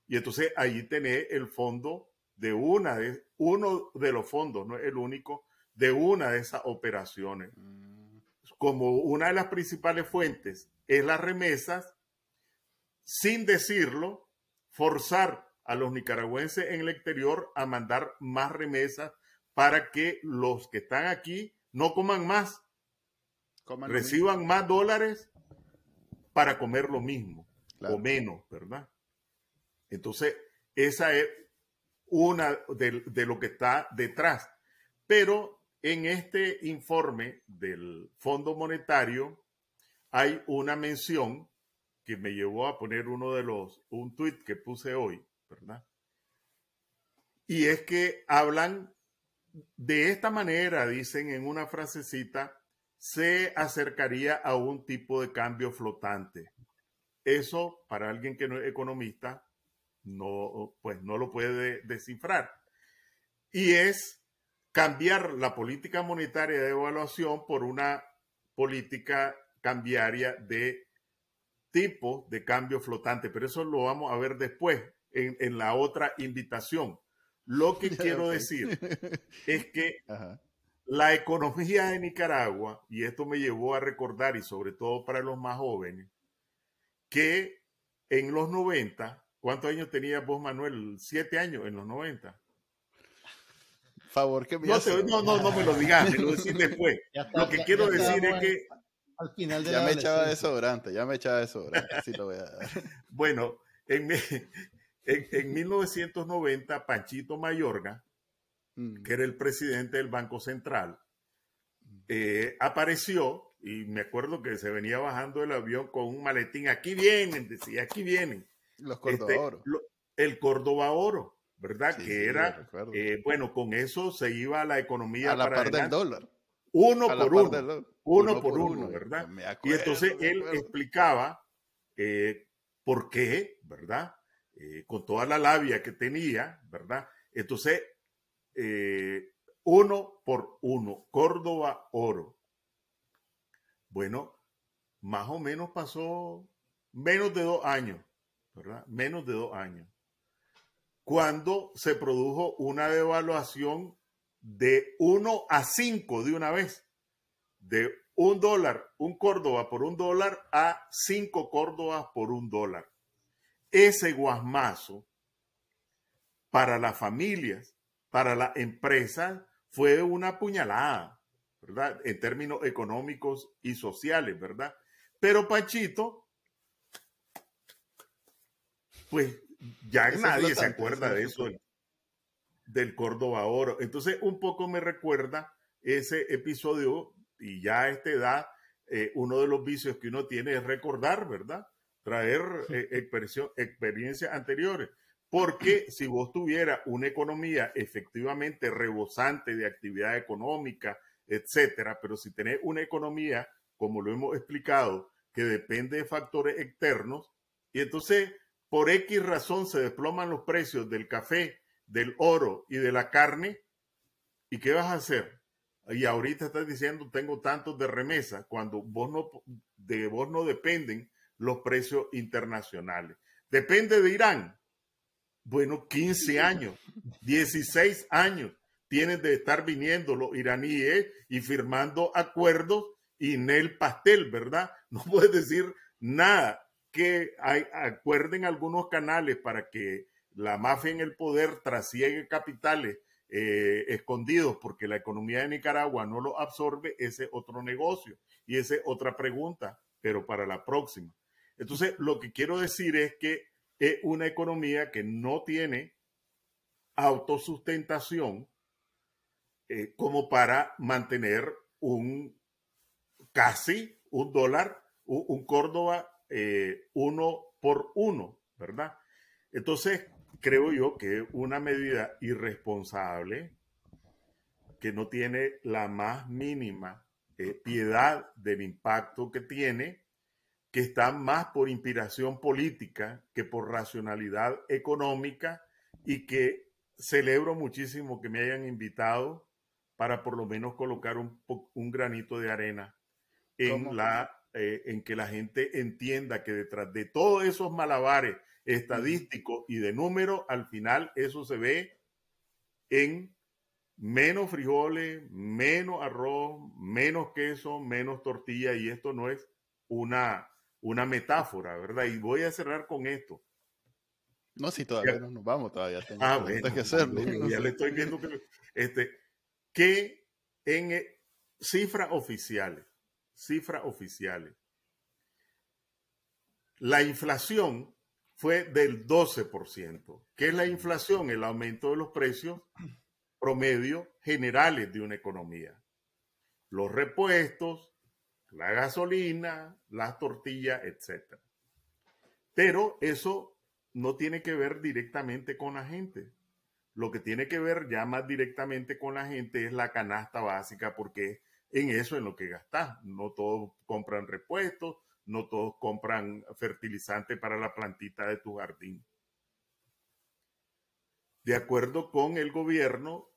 Y entonces ahí tenés el fondo de una de uno de los fondos, no es el único, de una de esas operaciones. Mm. Como una de las principales fuentes es las remesas, sin decirlo, forzar a los nicaragüenses en el exterior a mandar más remesas para que los que están aquí no coman más, reciban más dólares para comer lo mismo o menos, ¿verdad? Entonces, esa es una de, de, lo que está detrás. Pero en este informe del Fondo Monetario hay una mención que me llevó a poner uno de los, un tuit que puse hoy, ¿verdad? Y es que hablan de esta manera, dicen en una frasecita, se acercaría a un tipo de cambio flotante. Eso, para alguien que no es economista, no, pues no lo puede descifrar. Y es cambiar la política monetaria de evaluación por una política cambiaria de tipo de cambio flotante. Pero eso lo vamos a ver después en, en la otra invitación. Lo que quiero decir es que la economía de Nicaragua, y esto me llevó a recordar, y sobre todo para los más jóvenes, que en los 90, ¿cuántos años tenía vos, Manuel? Siete años en los 90. Favor que me no, no, no, me lo digas, me lo decís después. lo que quiero decir es que... Al final de ya me echaba desodorante, ya me echaba desodorante, así lo voy a dar. bueno, en, en, 1990, Panchito Mayorga, mm. que era el presidente del Banco Central, eh, apareció y me acuerdo que se venía bajando el avión con un maletín. Aquí vienen, decía, aquí vienen. Los Córdoba este, Oro. el Córdoba Oro, ¿verdad? que era, eh, bueno, con eso se iba la economía a la par del dólar. Uno por uno, uno, por uno, ¿verdad? y entonces él explicaba eh, por qué, ¿verdad? Eh, con toda la labia que tenía, ¿verdad? Entonces, eh, uno por uno, Córdoba oro. Bueno, más o menos pasó menos de dos años, ¿verdad? Menos de dos años. Cuando se produjo una devaluación de uno a cinco de una vez, de un dólar, un Córdoba por un dólar a cinco Córdobas por un dólar ese guasmazo para las familias, para la empresa, fue una puñalada, ¿verdad? En términos económicos y sociales, ¿verdad? Pero Pachito, pues ya nadie se acuerda de eso. del Córdoba Oro. Entonces, un poco me recuerda ese episodio y ya a esta edad, eh, uno de los vicios que uno tiene es recordar, ¿verdad? Traer eh, experiencias anteriores. Porque si vos tuvieras una economía efectivamente rebosante de actividad económica, etcétera, pero si tenés una economía, como lo hemos explicado, que depende de factores externos, y entonces por X razón se desploman los precios del café, del oro y de la carne, ¿y qué vas a hacer? Y ahorita estás diciendo, tengo tantos de remesa, cuando vos no, de vos no dependen los precios internacionales. Depende de Irán. Bueno, 15 años, 16 años tienen de estar viniendo los iraníes y firmando acuerdos y en el pastel, ¿verdad? No puedes decir nada que hay, acuerden algunos canales para que la mafia en el poder trasiegue capitales eh, escondidos porque la economía de Nicaragua no lo absorbe, ese otro negocio y esa otra pregunta, pero para la próxima. Entonces, lo que quiero decir es que es una economía que no tiene autosustentación eh, como para mantener un casi un dólar, un, Córdoba eh, uno por uno, ¿verdad? Entonces, creo yo que una medida irresponsable que no tiene la más mínima eh, piedad del impacto que tiene, que está más por inspiración política que por racionalidad económica y que celebro muchísimo que me hayan invitado para por lo menos colocar un, un granito de arena en, la, eh, en que la gente entienda que detrás de todos esos malabares estadísticos y de números, al final eso se ve en menos frijoles, menos arroz, menos queso, menos tortilla, y esto no es una, una metáfora, ¿verdad? Y voy a cerrar con esto. No, si todavía no nos vamos, todavía tengo ah, que hacerlo. Ya le estoy viendo que, este, que en eh, cifras oficiales, cifras oficiales. La inflación fue del 12%. ¿Qué es la inflación? El aumento de los precios promedio generales de una economía. Los repuestos, la gasolina, las tortillas, etc. Pero eso no tiene que ver directamente con la gente. Lo que tiene que ver ya más directamente con la gente es la canasta básica, porque en eso en lo que gastas. No todos compran repuestos, no todos compran fertilizante para la plantita de tu jardín. De acuerdo con el gobierno,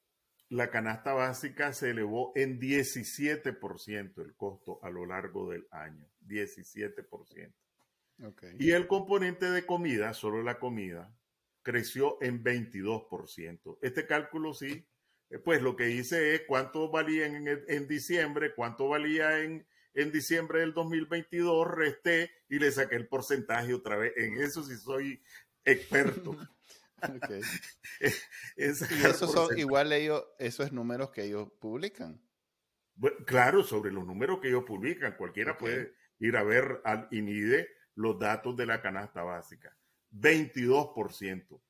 la canasta básica se elevó en 17% el costo a lo largo del año. 17%. Y el componente de comida, solo la comida, creció en 22%. Este cálculo sí eh, pues lo que hice es cuánto valía en, diciembre, cuánto valía en, en diciembre del 2022, resté y le saqué el porcentaje otra vez. En eso sí soy experto. esos son igual ellos, esos números que ellos publican. claro, sobre los números que ellos publican, cualquiera puede ir a ver al INIDE los datos de la canasta básica. 22%.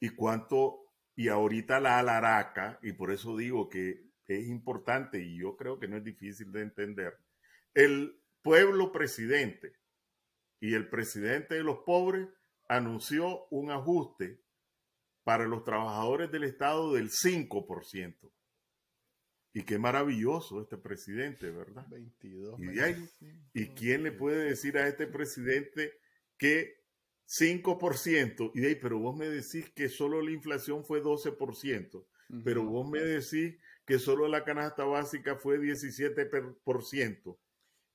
¿Y cuánto y ahorita la alaraca, y por eso digo que es importante y yo creo que no es difícil de entender, el pueblo presidente y el presidente de los pobres anunció un ajuste para los trabajadores del Estado del 5%. Y qué maravilloso este presidente, ¿verdad? 22. ¿Y, ¿Y quién le puede decir a este presidente que 5%, y de ahí, pero vos me decís que solo la inflación fue 12%, pero vos me decís que solo la canasta básica fue 17%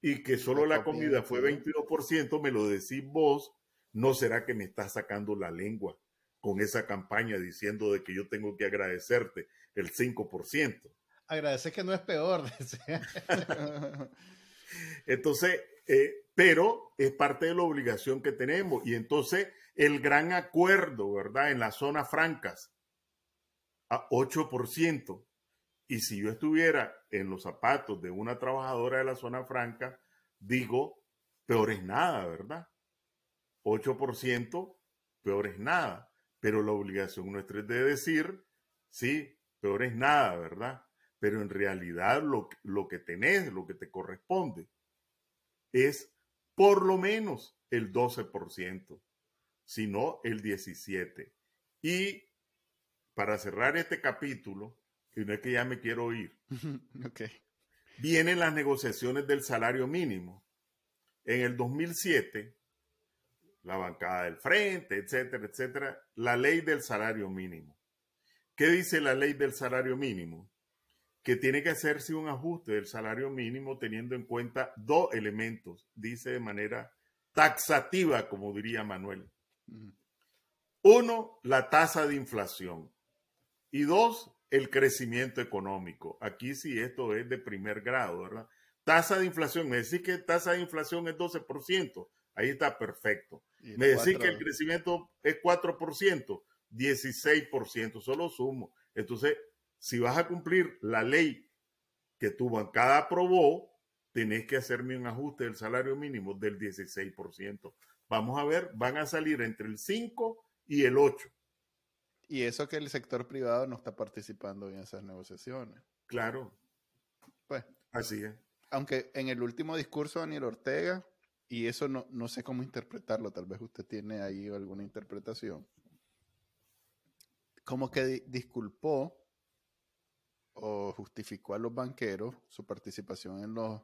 y que solo la, comida fue 22%, me lo decís vos, ¿no será que me estás sacando la lengua con esa campaña diciendo de que yo tengo que agradecerte el 5%? Agradecer que no es peor. Entonces, eh, pero es parte de la obligación que tenemos. Y entonces el gran acuerdo, ¿verdad? En las zonas francas, a 8%. Y si yo estuviera en los zapatos de una trabajadora de la zona franca, digo, peor es nada, ¿verdad? 8%, peor es nada. pero la obligación nuestra es de decir, sí, peor es nada, ¿verdad? Pero en realidad lo, lo que tenés, lo que te corresponde, es por lo menos el 12%, si no el 17%. Y para cerrar este capítulo, y no es que ya me quiero ir, okay. vienen las negociaciones del salario mínimo. En el 2007, la bancada del frente, etcétera, etcétera, la ley del salario mínimo. ¿Qué dice la ley del salario mínimo? Que tiene que hacerse un ajuste del salario mínimo teniendo en cuenta dos elementos, dice de manera taxativa, como diría Manuel. Uno, la tasa de inflación. Y dos, el crecimiento económico. Aquí sí esto es de primer grado, ¿verdad? Tasa de inflación, me decís que tasa de inflación es 12%, ahí está perfecto. Me decís que el crecimiento es 4%, 16%, solo sumo. Entonces, si vas a cumplir la ley que tu bancada aprobó, tenés que hacerme un ajuste del salario mínimo del 16%. Vamos a ver, van a salir entre el 5 y el 8. Y eso que el sector privado no está participando en esas negociaciones. Claro. Pues. Así es. Aunque en el último discurso de Daniel Ortega, y eso no, no sé cómo interpretarlo, tal vez usted tiene ahí alguna interpretación, como que disculpó o justificó a los banqueros su participación en los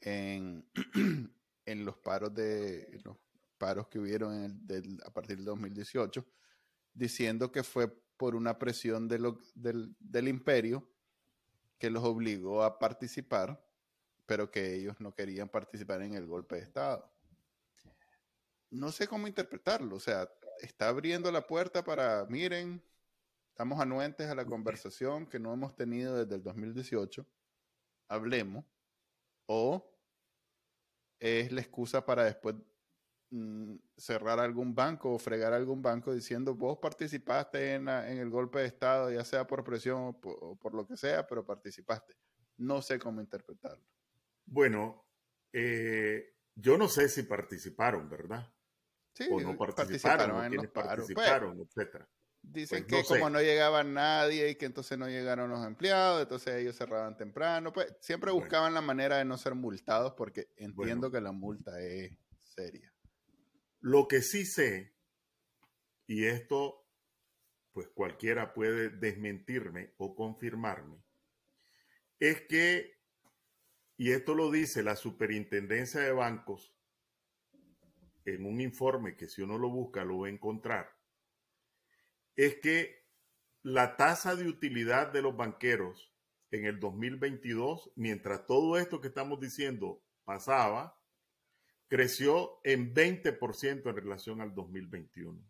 en, en los paros de los paros que hubieron en el, a partir del 2018 diciendo que fue por una presión de del, del imperio que los obligó a participar, pero que ellos no querían participar en el golpe de Estado. No sé cómo interpretarlo, o sea, está abriendo la puerta para, miren, estamos anuentes a la conversación que no hemos tenido desde el 2018, hablemos, o es la excusa para después Mm, cerrar algún banco o fregar algún banco diciendo vos participaste en, el golpe de Estado, ya sea por presión o por, lo que sea, pero participaste. No sé cómo interpretarlo. Bueno, eh, yo no sé si participaron, ¿verdad? Sí, o no participaron, en los participaron, pues, etcétera. Dicen pues, que como no llegaba nadie y que entonces no llegaron los empleados, entonces ellos cerraban temprano. Pues siempre buscaban la manera de no ser multados porque entiendo que la multa es seria. Lo que sí sé, y esto pues cualquiera puede desmentirme o confirmarme, es que, y esto lo dice la Superintendencia de Bancos en un informe que si uno lo busca lo va a encontrar, es que la tasa de utilidad de los banqueros en el 2022, mientras todo esto que estamos diciendo pasaba, creció en 20% en relación al 2021.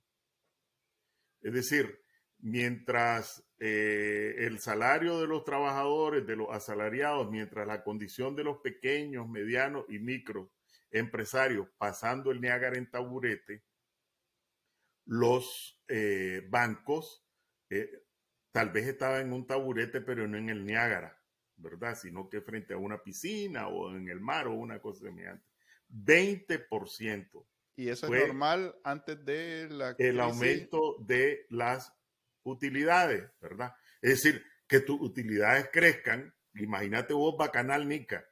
Es decir, mientras eh, el salario de los trabajadores, de los asalariados, mientras la condición de los pequeños, medianos y micro empresarios pasando el Niágara en taburete, los eh, bancos eh, tal vez estaban en un taburete, pero no en el Niágara, ¿verdad? Sino que frente a una piscina o en el mar o una cosa semejante. 20%. Y eso es normal antes de la El aumento de las utilidades, ¿verdad? Es decir, que tus utilidades crezcan. Imagínate vos, Bacanal Nica,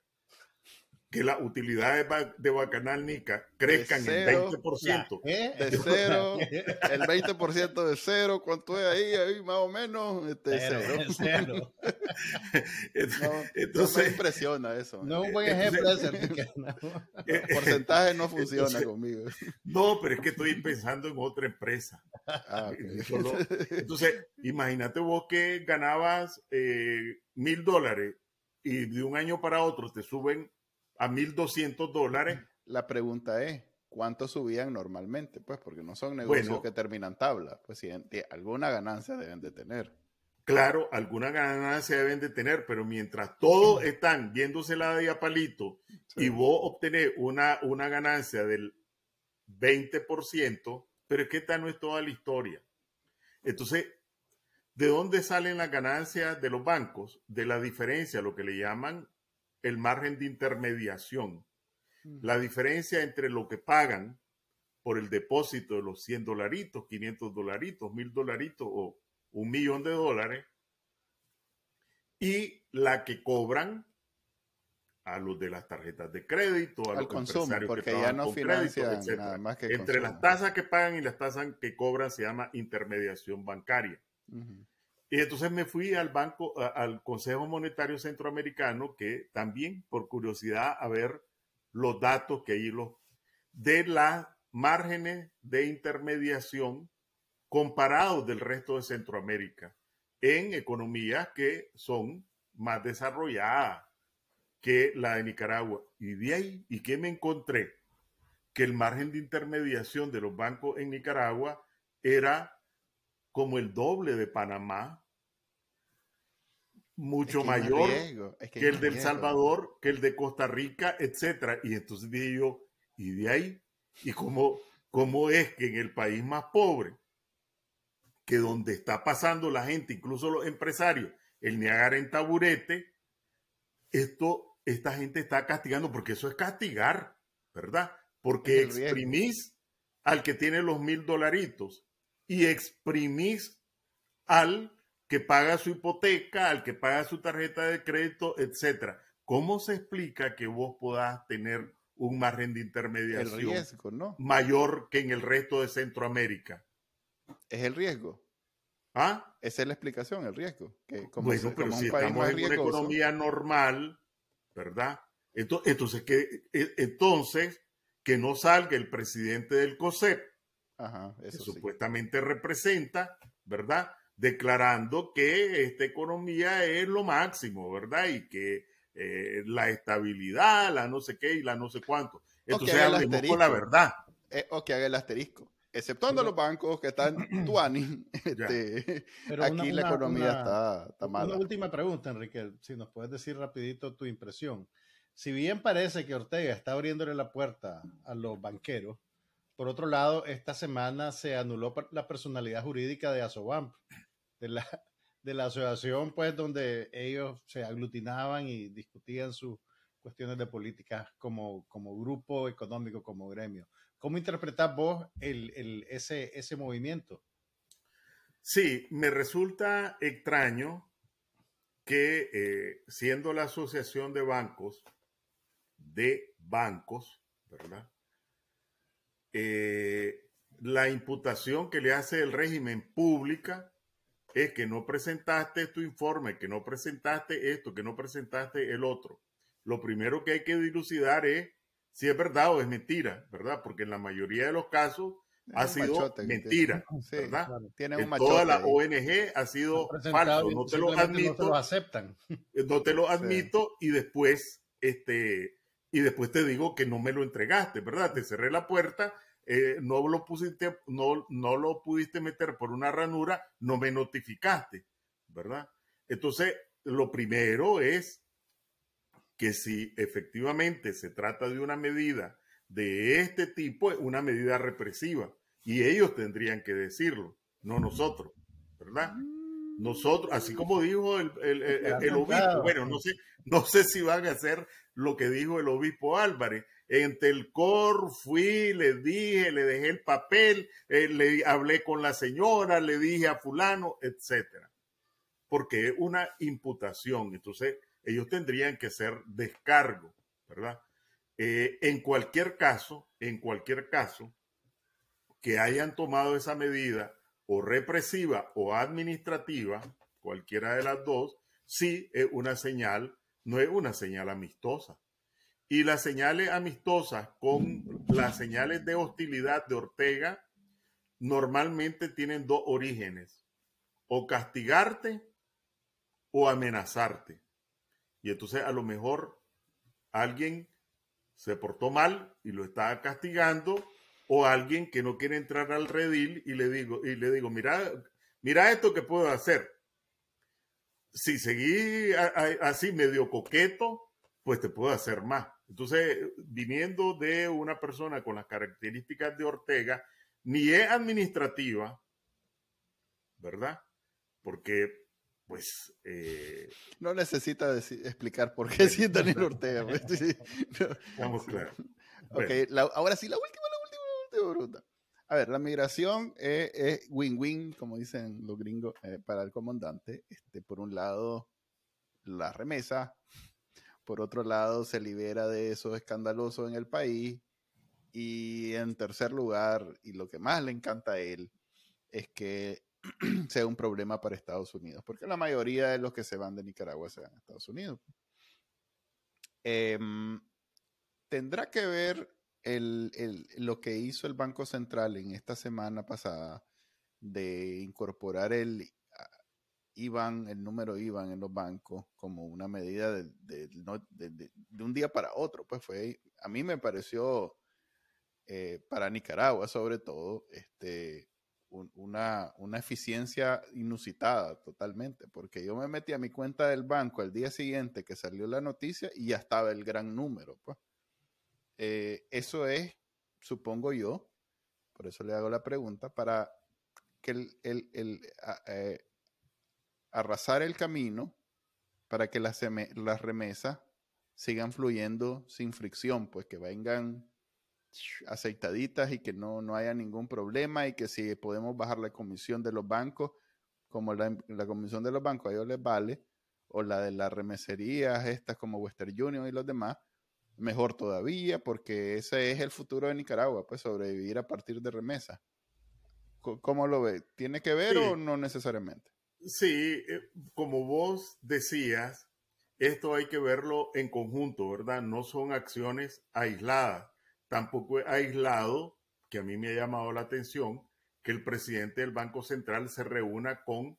que las utilidades de Bacanal Nica crezcan en 20%. ¿eh? De cero, el 20% de cero, ¿cuánto es ahí? Ahí más o menos, este, cero. cero. entonces, no me impresiona eso. No un buen ejemplo de El porcentaje no funciona conmigo. No, pero es que estoy pensando en otra empresa. Ah, entonces, imagínate vos que ganabas eh, mil dólares y de un año para otro te suben a 1.200 dólares. La pregunta es, ¿cuánto subían normalmente? Pues porque no son negocios que terminan tabla. Pues si alguna ganancia deben de tener. Claro, alguna ganancia deben de tener, pero mientras todos están viéndosela de a palito y vos obtenés una, una ganancia del 20%, pero es que esta no es toda la historia. Entonces, ¿de dónde salen las ganancias de los bancos? De la diferencia, lo que le llaman el margen de intermediación, la diferencia entre lo que pagan por el depósito de los 100 dolaritos, 500 dolaritos, 1000 dolaritos o un millón de dólares, y la que cobran a los de las tarjetas de crédito, a Al los consumo, empresarios porque que ya no con financian crédito, etcétera. nada más que Entre las tasas que pagan y las tasas que cobran se llama intermediación bancaria. Y entonces me fui al banco, al Consejo Monetario Centroamericano, que también por curiosidad a ver los datos que ahí los de las márgenes de intermediación comparados del resto de Centroamérica en economías que son más desarrolladas que la de Nicaragua. Y de ahí, ¿y qué me encontré? Que el margen de intermediación de los bancos en Nicaragua era como el doble de Panamá, mucho Es que mayor es que el del riesgo. Salvador, que el de Costa Rica, etcétera. Y entonces dije yo, ¿y de ahí? ¿Y cómo, cómo es que en el país más pobre, que donde está pasando la gente, incluso los empresarios, el Niagara en taburete, esto, esta gente está castigando, porque eso es castigar, ¿verdad? Porque el exprimís al que tiene los mil dolaritos y exprimís al que paga su hipoteca, al que paga su tarjeta de crédito, etcétera. ¿Cómo se explica que vos podás tener un margen de El intermediación riesgo, ¿no? mayor que en el resto de Centroamérica? Es el riesgo. ¿Ah? Esa es la explicación, el riesgo. Que como, bueno, se- pero como si estamos en una economía normal, ¿verdad? Ento- Entonces, que, entonces, que no salga el presidente del COSEP, Ajá, que sí. supuestamente representa, ¿verdad? Declarando que esta economía es lo máximo, ¿verdad? Y que eh, la estabilidad, la no sé qué y la no sé cuánto. Entonces, haga el hablemos con la verdad. Eh, o que haga el asterisco. Exceptuando los bancos que están tuani, este, Pero aquí una- la una- economía una- está, está Una mala. última pregunta, Enrique, si nos puedes decir rapidito tu impresión. Si bien parece que Ortega está abriéndole la puerta a los banqueros, por otro lado, esta semana se anuló la personalidad jurídica de Asobamp, de la, de la asociación pues donde ellos se aglutinaban y discutían sus cuestiones de política como, como grupo económico, como gremio. ¿Cómo interpretás vos ese, ese movimiento? Sí, me resulta extraño que eh, siendo la asociación de bancos, de bancos, ¿verdad? Eh, la imputación que le hace el régimen pública es que no presentaste tu informe, que no presentaste esto, que no presentaste el otro. Lo primero que hay que dilucidar es si es verdad o es mentira, ¿verdad? Porque en la mayoría de los casos ha Un sido mentira, tiene. Sí, ¿verdad? claro. Tiene un En machote. toda la ahí. ONG ha sido falso, no te lo admito, No se los aceptan. eh, no te lo admito y después este y después te digo que no me lo entregaste, ¿verdad? Te cerré la puerta, eh, no lo pusiste, no, no lo pudiste meter por una ranura, no me notificaste, ¿verdad? Entonces, lo primero es que si efectivamente se trata de una medida de este tipo, es una medida represiva y ellos tendrían que decirlo, no nosotros, ¿verdad? Nosotros, así como dijo el, el- el- el obispo, bueno, no sé, no sé si van a hacer lo que dijo el obispo Álvarez. En Telcor fui, le dije, le dejé el papel, eh, le hablé con la señora, le dije a fulano, etcétera. Porque es una imputación. Entonces, ellos tendrían que ser descargo, ¿verdad? Eh, en cualquier caso, en cualquier caso, que hayan tomado esa medida o represiva o administrativa, cualquiera de las dos, sí es una señal, no es una señal amistosa. Y las señales amistosas con las señales de hostilidad de Ortega normalmente tienen dos orígenes, o castigarte o amenazarte. Y entonces a lo mejor alguien se portó mal y lo está castigando o alguien que no quiere entrar al redil y le digo y le digo, "Mira, mira esto que puedo hacer." Si seguí a- a- así medio coqueto, pues te puedo hacer más. Entonces, viniendo de una persona con las características de Ortega, ni es administrativa, ¿verdad? Porque, pues, eh, No necesita deci- explicar por qué sí es Daniel Ortega. pues, estamos claros. Ok, la- ahora sí, la última, bruta. A ver, la migración es win-win, como dicen los gringos, eh, para el comandante. Este, por un lado, la remesa. Por otro lado, se libera de eso escandaloso en el país. Y en tercer lugar, y lo que más le encanta a él, es que sea un problema para Estados Unidos, porque la mayoría de los que se van de Nicaragua se van a Estados Unidos. Em, tendrá que ver lo que hizo el Banco Central en esta semana pasada de incorporar el IBAN, el número IBAN en los bancos como una medida de, un día para otro. Pues fue, a mí me pareció, eh, para Nicaragua sobre todo, este, una, una, eficiencia inusitada totalmente, porque yo me metí a mi cuenta del banco el día siguiente que salió la noticia y ya estaba el gran número. Pues. Eh, eso es, supongo yo, por eso le hago la pregunta, para que el, el, eh, arrasar el camino para que las, las remesas sigan fluyendo sin fricción, pues que vengan aceitaditas y que no, no haya ningún problema y que si podemos bajar la comisión de los bancos, como la, la comisión de los bancos a ellos les vale, o la de las remeserías, estas como Western Union y los demás, mejor todavía, porque ese es el futuro de Nicaragua, pues sobrevivir a partir de remesas. ¿Cómo lo ve? ¿Tiene que ver o no necesariamente? Sí, eh, como vos decías, esto hay que verlo en conjunto, ¿verdad? No son acciones aisladas. Tampoco es aislado, que a mí me ha llamado la atención, que el presidente del Banco Central se reúna con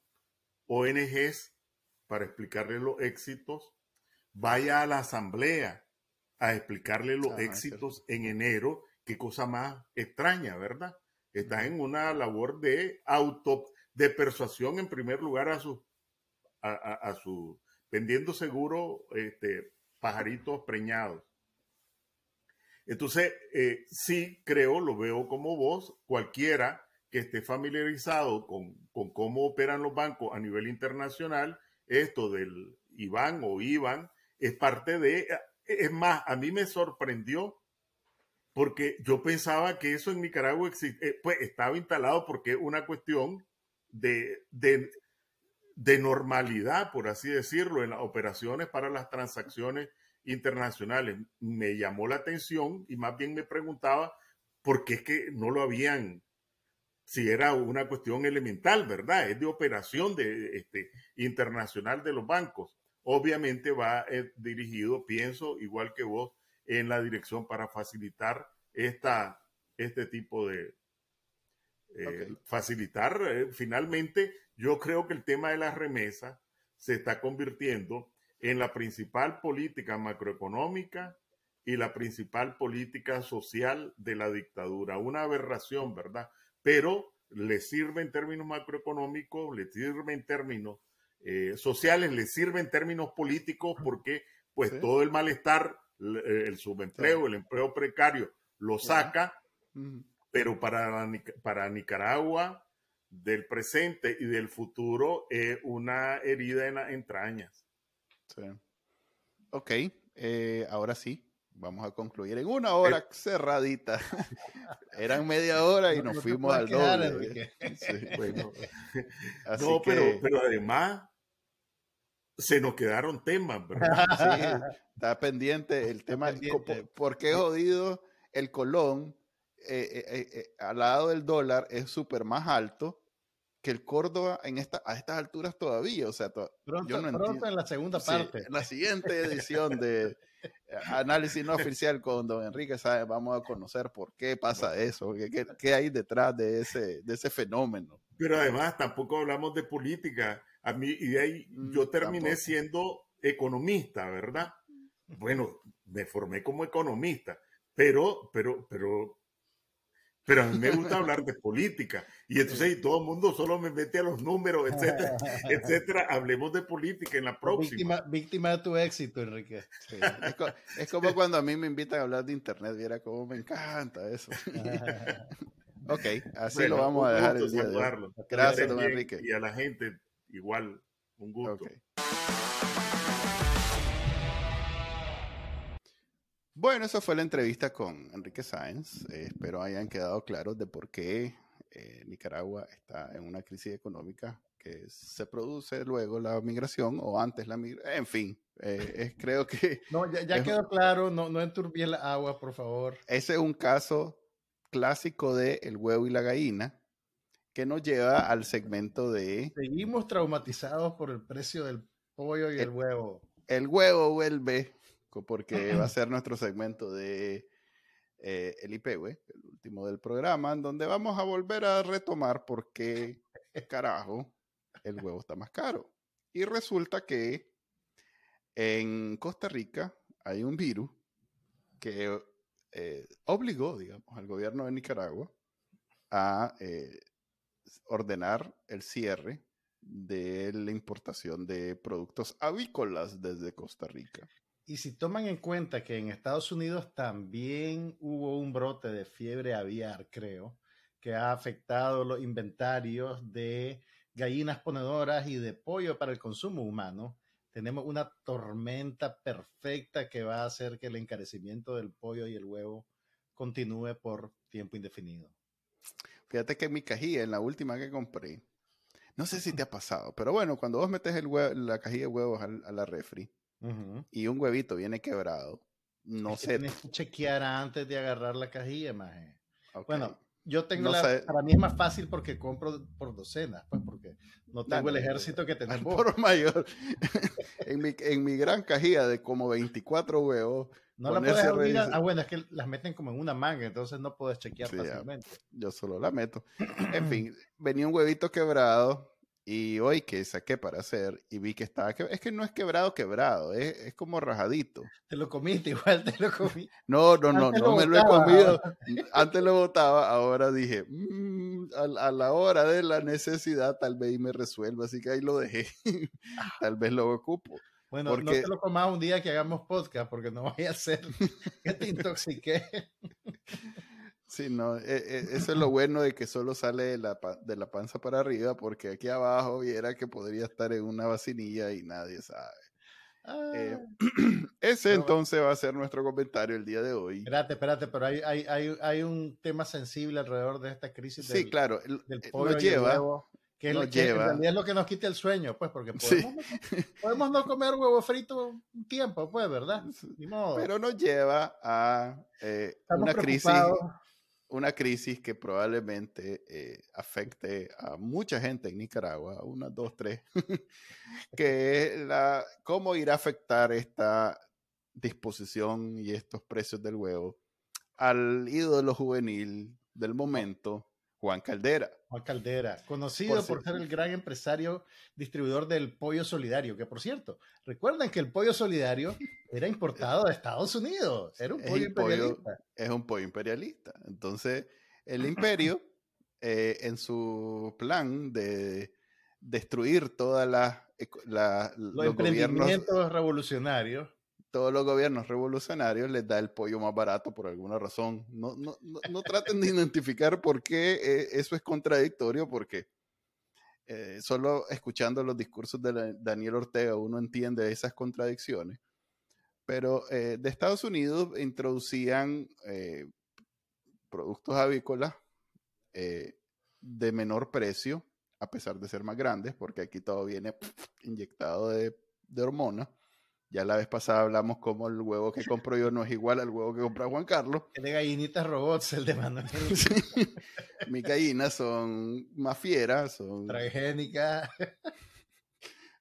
ONGs para explicarle los éxitos, vaya a la asamblea a explicarle los éxitos en enero, qué cosa más extraña, ¿verdad? Está en una labor de auto, de persuasión en primer lugar a su, a, su, vendiendo seguro este, pajaritos preñados. Entonces, eh, sí creo, lo veo como vos, cualquiera que esté familiarizado con, con, cómo operan los bancos a nivel internacional, esto del IBAN o IBAN es parte de, es más, a mí me sorprendió porque yo pensaba que eso en Nicaragua eh, pues, estaba instalado porque es una cuestión de, de, de, normalidad, por así decirlo, en las operaciones para las transacciones internacionales. Me llamó la atención y más bien me preguntaba por qué es que no lo habían, si era una cuestión elemental, ¿verdad? Es de operación de, este, internacional de los bancos obviamente va eh, dirigido, pienso, igual que vos, en la dirección para facilitar esta, este tipo de... Eh, facilitar, eh, finalmente, yo creo que el tema de las remesas se está convirtiendo en la principal política macroeconómica y la principal política social de la dictadura. Una aberración, ¿verdad? Pero le sirve en términos macroeconómicos, le sirve en términos eh, sociales le sirve en términos políticos porque pues todo el malestar, el, subempleo, el empleo precario lo saca, pero para, para Nicaragua del presente y del futuro es una herida en las entrañas. Sí. Ok, eh, ahora sí, vamos a concluir en una hora eh. cerradita. Eran media hora y nos fuimos al doble. no, pero, pero además se nos quedaron temas, ¿verdad? Sí, está pendiente el tema. ¿Por qué jodido el colón eh, eh, eh, al lado del dólar es súper más alto que el Córdoba en esta, a estas alturas todavía? O sea, pronto, yo no pronto en la segunda parte. en la siguiente edición de Análisis No Oficial con Don Enrique ¿sabe? vamos a conocer por qué pasa eso, qué, qué hay detrás de ese, de ese fenómeno. Pero además tampoco hablamos de política a mí, y de ahí mm, yo terminé siendo economista, ¿verdad? Bueno, me formé como economista, pero, pero, pero, pero a mí me gusta hablar de política. Y entonces y todo el mundo solo me mete a los números, etcétera, etcétera. Hablemos de política en la próxima. Víctima, víctima de tu éxito, Enrique. Es, como cuando a mí me invitan a hablar de internet, viera cómo me encanta eso. ok, así lo vamos a dejar el día de Gracias, don Enrique. Y a la gente igual, un gusto. Bueno, eso fue la entrevista con Enrique Sáenz. Eh, espero hayan quedado claros de por qué eh, Nicaragua está en una crisis económica que se produce luego la migración o antes la migración. En fin, eh, creo que... No, ya, quedó claro, no, no enturbien la agua, por favor. Ese es un caso clásico de el huevo y la gallina que nos lleva al segmento de... Seguimos traumatizados por el precio del pollo y el huevo. El huevo vuelve porque va a ser nuestro segmento de eh, el IPW, el último del programa, en donde vamos a volver a retomar por qué carajo el huevo está más caro. Y resulta que en Costa Rica hay un virus que eh, obligó, digamos, al gobierno de Nicaragua a eh, ordenar el cierre de la importación de productos avícolas desde Costa Rica. Y si toman en cuenta que en Estados Unidos también hubo un brote de fiebre aviar, creo, que ha afectado los inventarios de gallinas ponedoras y de pollo para el consumo humano, tenemos una tormenta perfecta que va a hacer que el encarecimiento del pollo y el huevo continúe por tiempo indefinido. Fíjate que mi cajilla, en la última que compré, no sé si te ha pasado, pero bueno, cuando vos metes el la cajilla de huevos a la refri, y un huevito viene quebrado, no sé. Tienes que chequear antes de agarrar la cajilla, maje. Bueno, yo tengo la, para mí es más fácil porque compro por docenas, pues porque no tengo el ejército que tenemos. Por mayor. en, mi, en mi gran cajilla de como 24 huevos. No la puedes abrir. Ah, bueno, es que las meten como en una manga, entonces no puedes chequear fácilmente. Yo solo la meto. En fin, venía un huevito quebrado y hoy que saqué para hacer y vi que estaba, es que no es quebrado, quebrado, es, es como rajadito. Te lo comiste, igual te lo comí. No, no, no, no me lo he comido. Antes lo botaba, ahora dije, mm, a, la hora de la necesidad tal vez me resuelva, así que ahí lo dejé. tal vez lo ocupo. Bueno, porque... no te lo comas un día que hagamos podcast, porque no vaya a ser que te intoxiqué. Sí, no, e, e, eso es lo bueno de que solo sale de la, de la panza para arriba, porque aquí abajo viera que podría estar en una vacinilla y nadie sabe. Eh, ah. ese entonces va a ser nuestro comentario el día de hoy. Espérate, espérate, pero hay, hay, hay, hay un tema sensible alrededor de esta crisis. Sí, claro, del eh, pollo lleva, huevo, que, es, lleva. es lo que nos quita el sueño, pues, porque podemos, podemos no comer huevo frito un tiempo, pues, ¿verdad? Pero nos lleva a eh, una crisis una crisis que probablemente eh, afecte a mucha gente en Nicaragua, unas dos, tres, que es la, cómo irá a afectar esta disposición y estos precios del huevo al ídolo juvenil del momento, Juan Caldera. Juan Caldera, conocido por, ser el gran empresario distribuidor del pollo solidario, que por cierto, recuerden que el pollo solidario era importado de Estados Unidos, era un pollo imperialista. es un pollo imperialista. Entonces, el imperio, eh, en su plan de destruir todas las... La, los, los emprendimientos revolucionarios todos los gobiernos revolucionarios les da el pollo más barato por alguna razón. No, no, no, traten de identificar por qué eh, eso es contradictorio, porque eh, solo escuchando los discursos de Daniel Ortega uno entiende esas contradicciones. Pero eh, de Estados Unidos introducían productos avícolas de menor precio, a pesar de ser más grandes, porque aquí todo viene inyectado de, de hormonas ya la vez pasada hablamos cómo el huevo que compro yo no es igual al huevo que compra Juan Carlos. Es de gallinitas robots el de Manuel. Mis gallinas son más fieras, son... Transgénicas.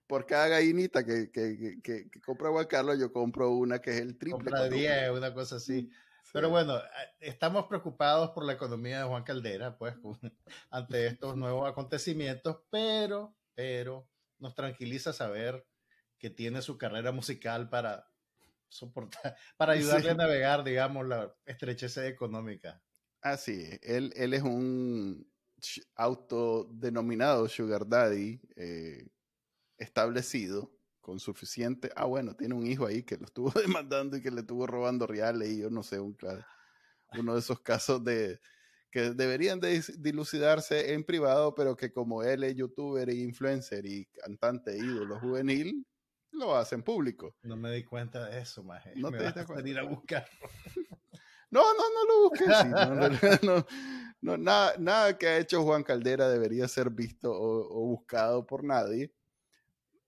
Por cada gallinita que, que, que, compra Juan Carlos, yo compro una que es el triple. Compra 10, una cosa así. Pero bueno, estamos preocupados por la economía de Juan Caldera, pues, ante estos nuevos acontecimientos, pero, pero nos tranquiliza saber que tiene su carrera musical para soportar, para ayudarle a navegar, digamos, la estrechez económica. Ah, sí, él, él es un autodenominado Sugar Daddy eh, establecido con suficiente. Ah, bueno, tiene un hijo ahí que lo estuvo demandando y que le estuvo robando reales y yo no sé, un, uno de esos casos de que deberían de dilucidarse en privado, pero que como él es youtuber e influencer y cantante ídolo juvenil, lo hacen público. No me di cuenta de eso, maje. No me te vas a ir a buscar. No, no, no lo busques. sí, no, nada, nada que ha hecho Juan Caldera debería ser visto o, o buscado por nadie,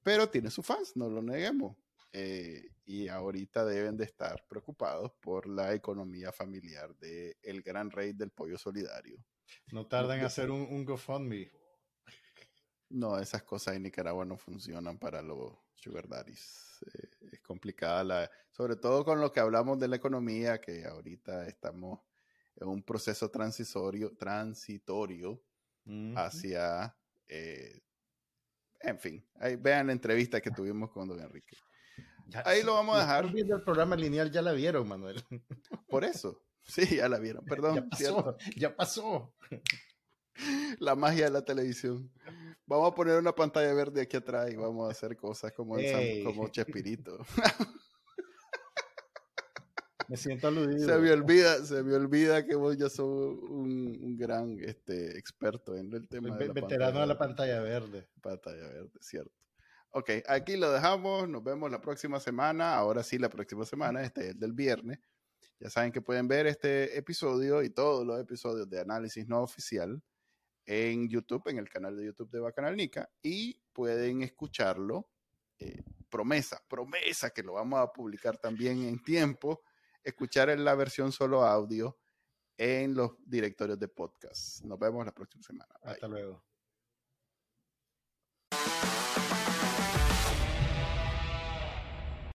pero tiene sus fans, no lo neguemos. Eh, y ahorita deben de estar preocupados por la economía familiar de el gran rey del pollo solidario. No tardan en hacer un, un GoFundMe. No, esas cosas en Nicaragua no funcionan para los sugar daddies. Eh, es complicada la, sobre todo con lo que hablamos de la economía, que ahorita estamos en un proceso transitorio, transitorio hacia, eh, en fin, ahí vean la entrevista que tuvimos con don Enrique. Ya- ahí lo vamos a dejar. el programa lineal ya la vieron, Manuel. Por eso, sí, ya la vieron, perdón, pasó, ya pasó. la magia de la televisión. Vamos a poner una pantalla verde aquí atrás y vamos a hacer cosas como, como Chespirito. Me siento aludido. Se me olvida, se me olvida que vos ya sos un, un gran este, experto en el tema de la veterano de la pantalla, pantalla verde. pantalla verde, cierto. Ok, aquí lo dejamos, nos vemos la próxima semana, ahora sí la próxima semana, este es el del viernes. Ya saben que pueden ver este episodio y todos los episodios de análisis no oficial en YouTube, en el canal de YouTube de Bacanal Nica, y pueden escucharlo. eh, promesa, promesa que lo vamos a publicar también en tiempo, escuchar en la versión solo audio en los directorios de podcast. Nos vemos la próxima semana. Hasta luego.